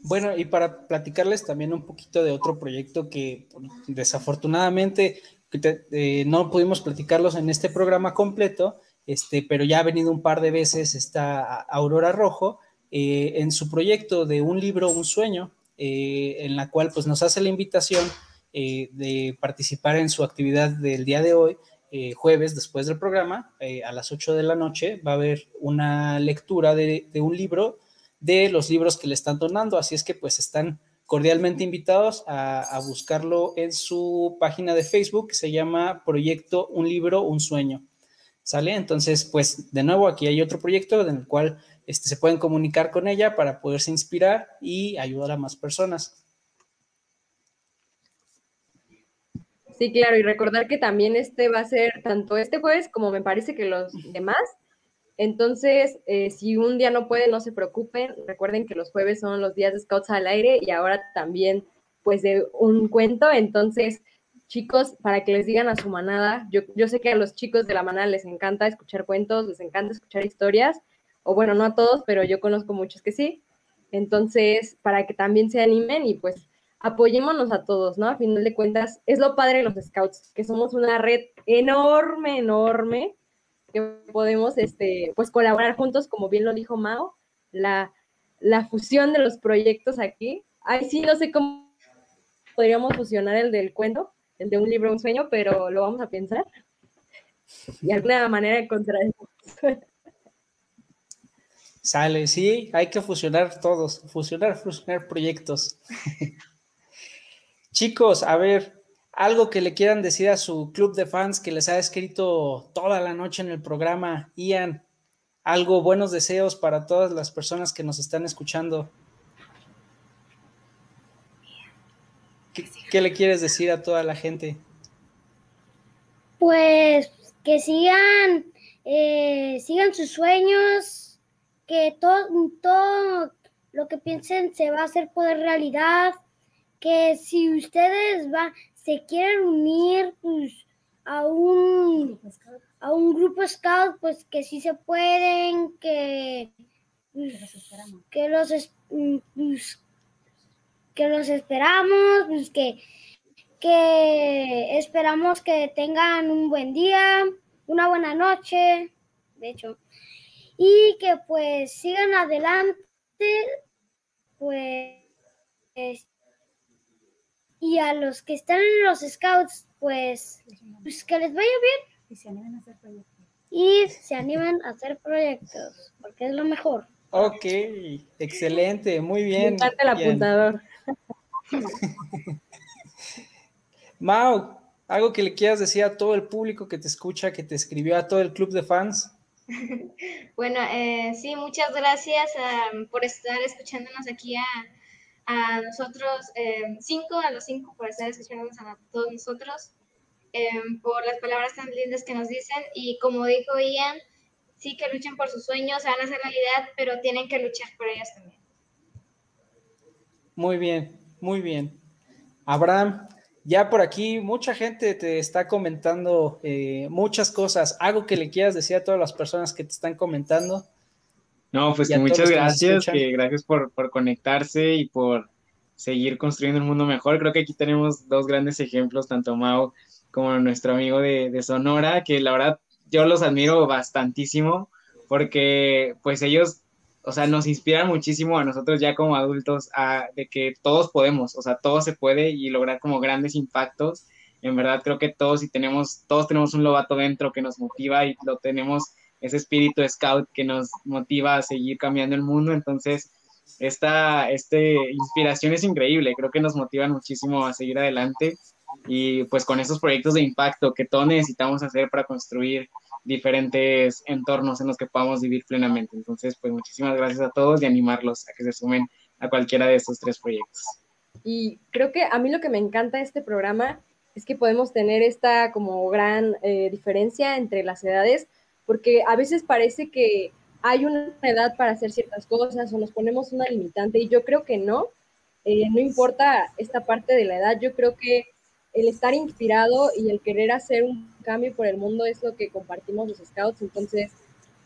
Bueno, y para platicarles también un poquito de otro proyecto que desafortunadamente eh, no pudimos platicarlos en este programa completo, este, pero ya ha venido un par de veces esta Aurora Rojo eh, en su proyecto de un libro, un sueño, eh, en la cual pues nos hace la invitación de participar en su actividad del día de hoy, jueves después del programa, a las 8 de la noche, va a haber una lectura de, de un libro de los libros que le están donando. Así es que pues están cordialmente invitados a, buscarlo en su página de Facebook que se llama Proyecto Un Libro, Un Sueño. ¿Sale? Entonces, pues de nuevo, aquí hay otro proyecto en el cual este, se pueden comunicar con ella para poderse inspirar y ayudar a más personas. Sí, claro, y recordar que también este va a ser tanto este jueves como me parece que los demás entonces, eh, si un día no pueden, no se preocupen. Recuerden que los jueves son los días de Scouts al aire y ahora también, pues, de un cuento. Entonces, chicos, para que les digan a su manada, yo, yo sé que a los chicos de la manada les encanta escuchar cuentos, les encanta escuchar historias, o bueno, no a todos, pero yo conozco muchos que sí. Entonces, para que también se animen y pues apoyémonos a todos, ¿no? A final de cuentas, es lo padre de los Scouts, que somos una red enorme, enorme que podemos este, pues colaborar juntos, como bien lo dijo Mao, la, la fusión de los proyectos aquí. Ay, sí, no sé cómo podríamos fusionar el del cuento, el de un libro, un sueño, pero lo vamos a pensar. Y alguna manera encontrar. Sale, sí, hay que fusionar todos, fusionar, fusionar proyectos. Chicos, a ver, algo que le quieran decir a su club de fans que les ha escrito toda la noche en el programa, Ian. Algo, buenos deseos para todas las personas que nos están escuchando. ¿Qué, le quieres decir a toda la gente? Pues que sigan, eh, sigan sus sueños, que todo, todo lo que piensen se va a hacer poder realidad, que si ustedes van, se quieren unir pues, a un a un grupo scout, pues que sí se pueden, que pues, que los mm, pues, que los esperamos, pues que que esperamos que tengan un buen día, una buena noche, de hecho, y que pues sigan adelante, pues y a los que están en los scouts, pues, pues que les vaya bien. Y se animen a hacer proyectos. Y se animen a hacer proyectos, porque es lo mejor. Ok, excelente, muy bien. Me el apuntador. Mau, algo que le quieras decir a todo el público que te escucha, que te escribió, a todo el club de fans. Bueno, eh, sí, muchas gracias um, por estar escuchándonos aquí a, a nosotros, eh, cinco, a los cinco por estar escuchándonos a todos nosotros, eh, por las palabras tan lindas que nos dicen y como dijo Ian, sí que luchen por sus sueños, van a hacer realidad, pero tienen que luchar por ellos también. Muy bien, muy bien. Abraham, ya por aquí mucha gente te está comentando eh, muchas cosas. ¿Algo que le quieras decir a todas las personas que te están comentando? No, pues que muchas gracias, que gracias por, por conectarse y por seguir construyendo un mundo mejor. Creo que aquí tenemos dos grandes ejemplos, tanto Mao como nuestro amigo de, de, Sonora, que la verdad yo los admiro bastantísimo porque pues ellos, o sea, nos inspiran muchísimo a nosotros ya como adultos a, de que todos podemos, o sea, todo se puede y lograr como grandes impactos. En verdad creo que todos y tenemos, todos tenemos un lobato dentro que nos motiva y lo tenemos ese espíritu scout que nos motiva a seguir cambiando el mundo. Entonces, esta este, inspiración es increíble, creo que nos motiva muchísimo a seguir adelante y pues con estos proyectos de impacto que todos necesitamos hacer para construir diferentes entornos en los que podamos vivir plenamente. Entonces, pues muchísimas gracias a todos y animarlos a que se sumen a cualquiera de estos tres proyectos. Y creo que a mí lo que me encanta de este programa es que podemos tener esta como gran eh, diferencia entre las edades, porque a veces parece que hay una edad para hacer ciertas cosas o nos ponemos una limitante y yo creo que no, eh, no importa esta parte de la edad, yo creo que el estar inspirado y el querer hacer un cambio por el mundo es lo que compartimos los scouts, entonces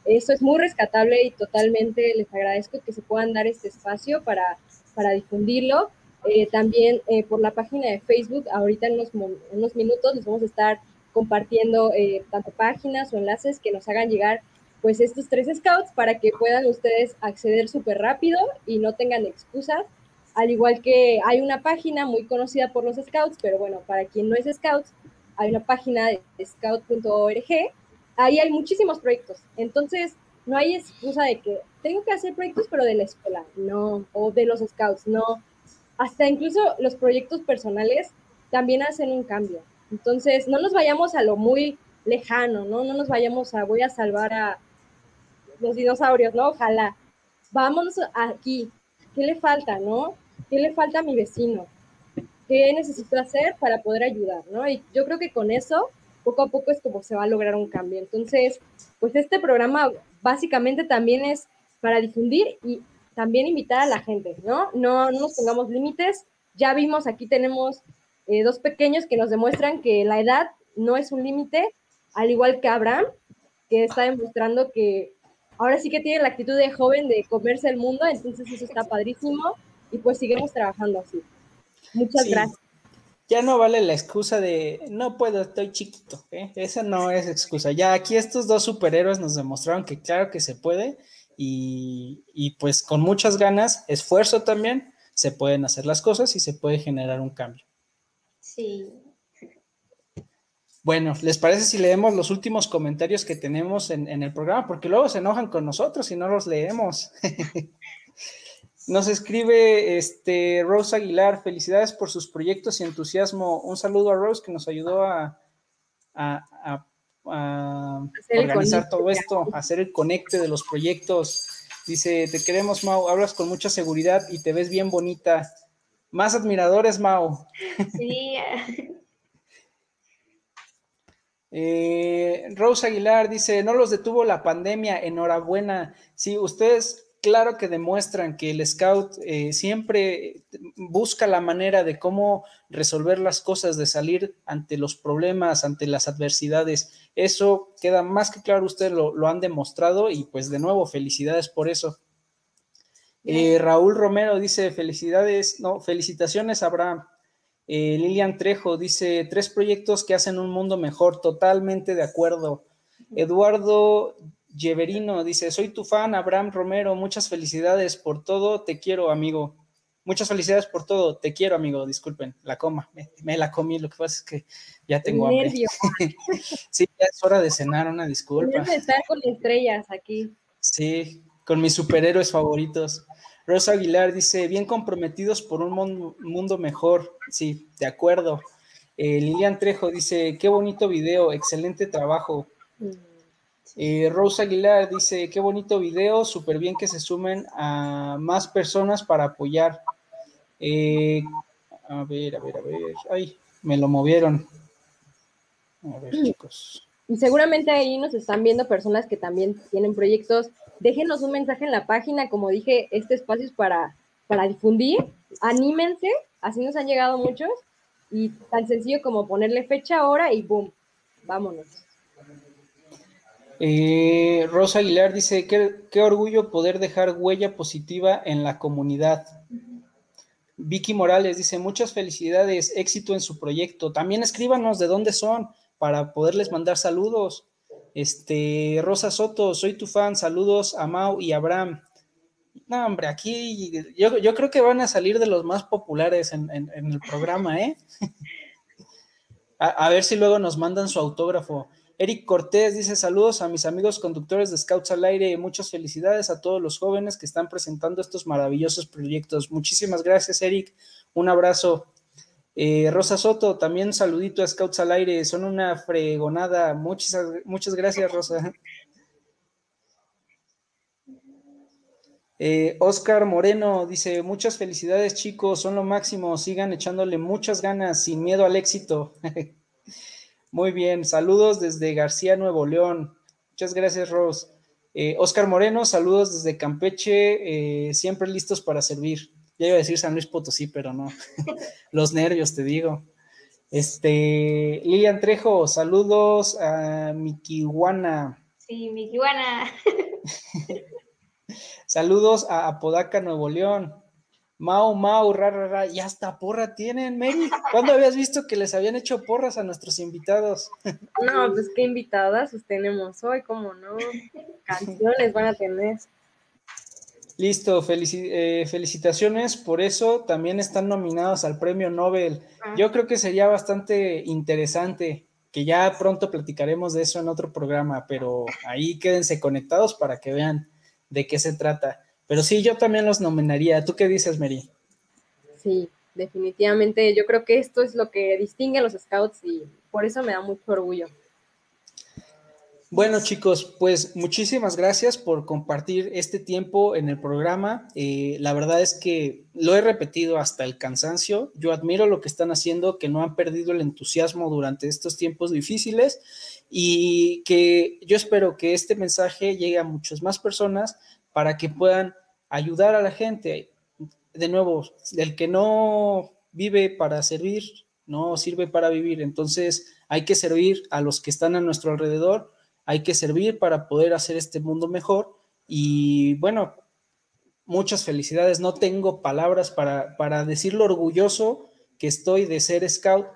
eso es muy rescatable y totalmente les agradezco que se puedan dar este espacio para para difundirlo. Eh, también eh, por la página de Facebook, ahorita en unos, en unos minutos les vamos a estar compartiendo eh, tanto páginas o enlaces que nos hagan llegar pues estos tres scouts para que puedan ustedes acceder súper rápido y no tengan excusas. Al igual que hay una página muy conocida por los scouts, pero bueno, para quien no es scouts, hay una página de scout.org. Ahí hay muchísimos proyectos. Entonces, no hay excusa de que tengo que hacer proyectos, pero de la escuela, no, o de los scouts, no. Hasta incluso los proyectos personales también hacen un cambio. Entonces, no nos vayamos a lo muy lejano, ¿no? No nos vayamos a voy a salvar a los dinosaurios, ¿no? Ojalá. Vámonos aquí. ¿Qué le falta, no? ¿Qué le falta a mi vecino? ¿Qué necesito hacer para poder ayudar, no? Y yo creo que con eso, poco a poco es como se va a lograr un cambio. Entonces, pues este programa básicamente también es para difundir y también invitar a la gente, ¿no? No, no nos pongamos límites. Ya vimos, aquí tenemos eh, dos pequeños que nos demuestran que la edad no es un límite, al igual que Abraham, que está demostrando que ahora sí que tiene la actitud de joven de comerse el mundo, entonces eso está padrísimo y pues seguimos trabajando así. Muchas gracias. Ya no vale la excusa de no puedo, estoy chiquito. ¿eh? Esa no es excusa. Ya aquí estos dos superhéroes nos demostraron que claro que se puede y, y pues con muchas ganas, esfuerzo también, se pueden hacer las cosas y se puede generar un cambio. Sí. Bueno, ¿les parece si leemos los últimos comentarios que tenemos en, en el programa? Porque luego se enojan con nosotros y no los leemos. Nos escribe este Rose Aguilar, felicidades por sus proyectos y entusiasmo. Un saludo a Rose que nos ayudó a, a, a, organizar todo esto, a hacer el conecte de los proyectos. Dice, te queremos, Mau, hablas con mucha seguridad y te ves bien bonita. Más admiradores, Mau. Sí. eh, Rose Aguilar dice, no los detuvo la pandemia, enhorabuena. Sí, ustedes claro que demuestran que el scout eh, siempre busca la manera de cómo resolver las cosas, de salir ante los problemas, ante las adversidades. Eso queda más que claro, ustedes lo, han demostrado y pues de nuevo, felicidades por eso. Eh, Raúl Romero dice, felicidades, no, felicitaciones, Abraham. Eh, Lilian Trejo dice, tres proyectos que hacen un mundo mejor, totalmente de acuerdo. Eduardo Yeverino dice, soy tu fan, Abraham Romero, muchas felicidades por todo, te quiero, amigo. Muchas felicidades por todo, te quiero, amigo, disculpen, la coma, me, la comí, lo que pasa es que ya tengo hambre. sí, ya es hora de cenar, una disculpa. estar con estrellas aquí. Sí, con mis superhéroes favoritos. Rosa Aguilar dice, bien comprometidos por un mundo, mejor. Sí, de acuerdo. Eh, Lilian Trejo dice, qué bonito video, excelente trabajo. Mm. Eh, Rose Aguilar dice, qué bonito video, súper bien que se sumen a más personas para apoyar. Eh, a ver, a ver, a ver. Ay, me lo movieron. A ver, chicos. Y seguramente ahí nos están viendo personas que también tienen proyectos. Déjenos un mensaje en la página, como dije, este espacio es para, para difundir. Anímense, así nos han llegado muchos. Y tan sencillo como ponerle fecha, hora y boom, vámonos. Eh, Rosa Aguilar dice, qué, qué, orgullo poder dejar huella positiva en la comunidad. Vicky Morales dice, muchas felicidades, éxito en su proyecto. También escríbanos de dónde son para poderles mandar saludos. Este, Rosa Soto, soy tu fan, saludos a Mau y Abraham. No, hombre, aquí yo, yo creo que van a salir de los más populares en, el programa, ¿eh? a ver si luego nos mandan su autógrafo. Eric Cortés dice saludos a mis amigos conductores de Scouts al Aire y muchas felicidades a todos los jóvenes que están presentando estos maravillosos proyectos. Muchísimas gracias, Eric. Un abrazo. Eh, Rosa Soto, también saludito a Scouts al Aire. Son una fregonada. Muchas, muchas gracias, Rosa. Eh, Oscar Moreno dice, muchas felicidades chicos, son lo máximo, sigan echándole muchas ganas, sin miedo al éxito. Muy bien, saludos desde García, Nuevo León. Muchas gracias, Rose. Eh, Oscar Moreno, saludos desde Campeche, eh, siempre listos para servir. Ya iba a decir San Luis Potosí, pero no. Los nervios, te digo. Este, Lilian Trejo, saludos a Mikiwana. Sí, Mikiwana. saludos a Apodaca, Nuevo León. Mau, Mau, ra, ra, ra, y hasta porra tienen, Mary. ¿Cuándo habías visto que les habían hecho porras a nuestros invitados? No, pues qué invitadas tenemos hoy, cómo no. Canciones van a tener. Listo, eh, felicitaciones por eso. También están nominados al premio Nobel. Ah. Yo creo que sería bastante interesante que ya pronto platicaremos de eso en otro programa, pero ahí quédense conectados para que vean de qué se trata. Pero sí, yo también los nominaría. ¿Tú qué dices, Mary? Sí, definitivamente. Yo creo que esto es lo que distingue a los scouts y por eso me da mucho orgullo. Bueno chicos, pues muchísimas gracias por compartir este tiempo en el programa. Eh, la verdad es que lo he repetido hasta el cansancio. Yo admiro lo que están haciendo, que no han perdido el entusiasmo durante estos tiempos difíciles y que yo espero que este mensaje llegue a muchas más personas para que puedan ayudar a la gente. De nuevo, el que no vive para servir, no sirve para vivir. Entonces hay que servir a los que están a nuestro alrededor, hay que servir para poder hacer este mundo mejor. Y bueno, muchas felicidades. No tengo palabras para, para decir lo orgulloso que estoy de ser scout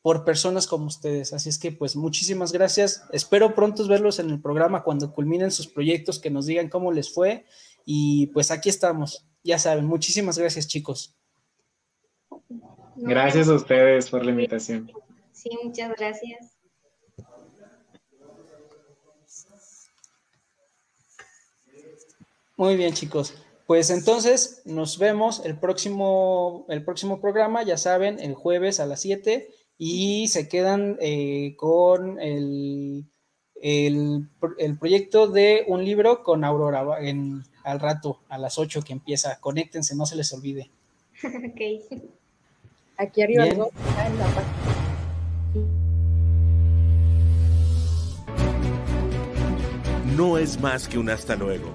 por personas como ustedes. Así es que pues muchísimas gracias. Espero pronto verlos en el programa cuando culminen sus proyectos, que nos digan cómo les fue y pues aquí estamos, ya saben, muchísimas gracias chicos. Gracias a ustedes por la invitación. Sí, muchas gracias. Muy bien chicos, pues entonces nos vemos el próximo, el próximo programa, ya saben, el jueves a las 7 y se quedan eh, con el, el, el, proyecto de un libro con Aurora en, al rato, a las 8 que empieza. Conéctense, no se les olvide. ok. Aquí arriba en la No es más que un hasta luego.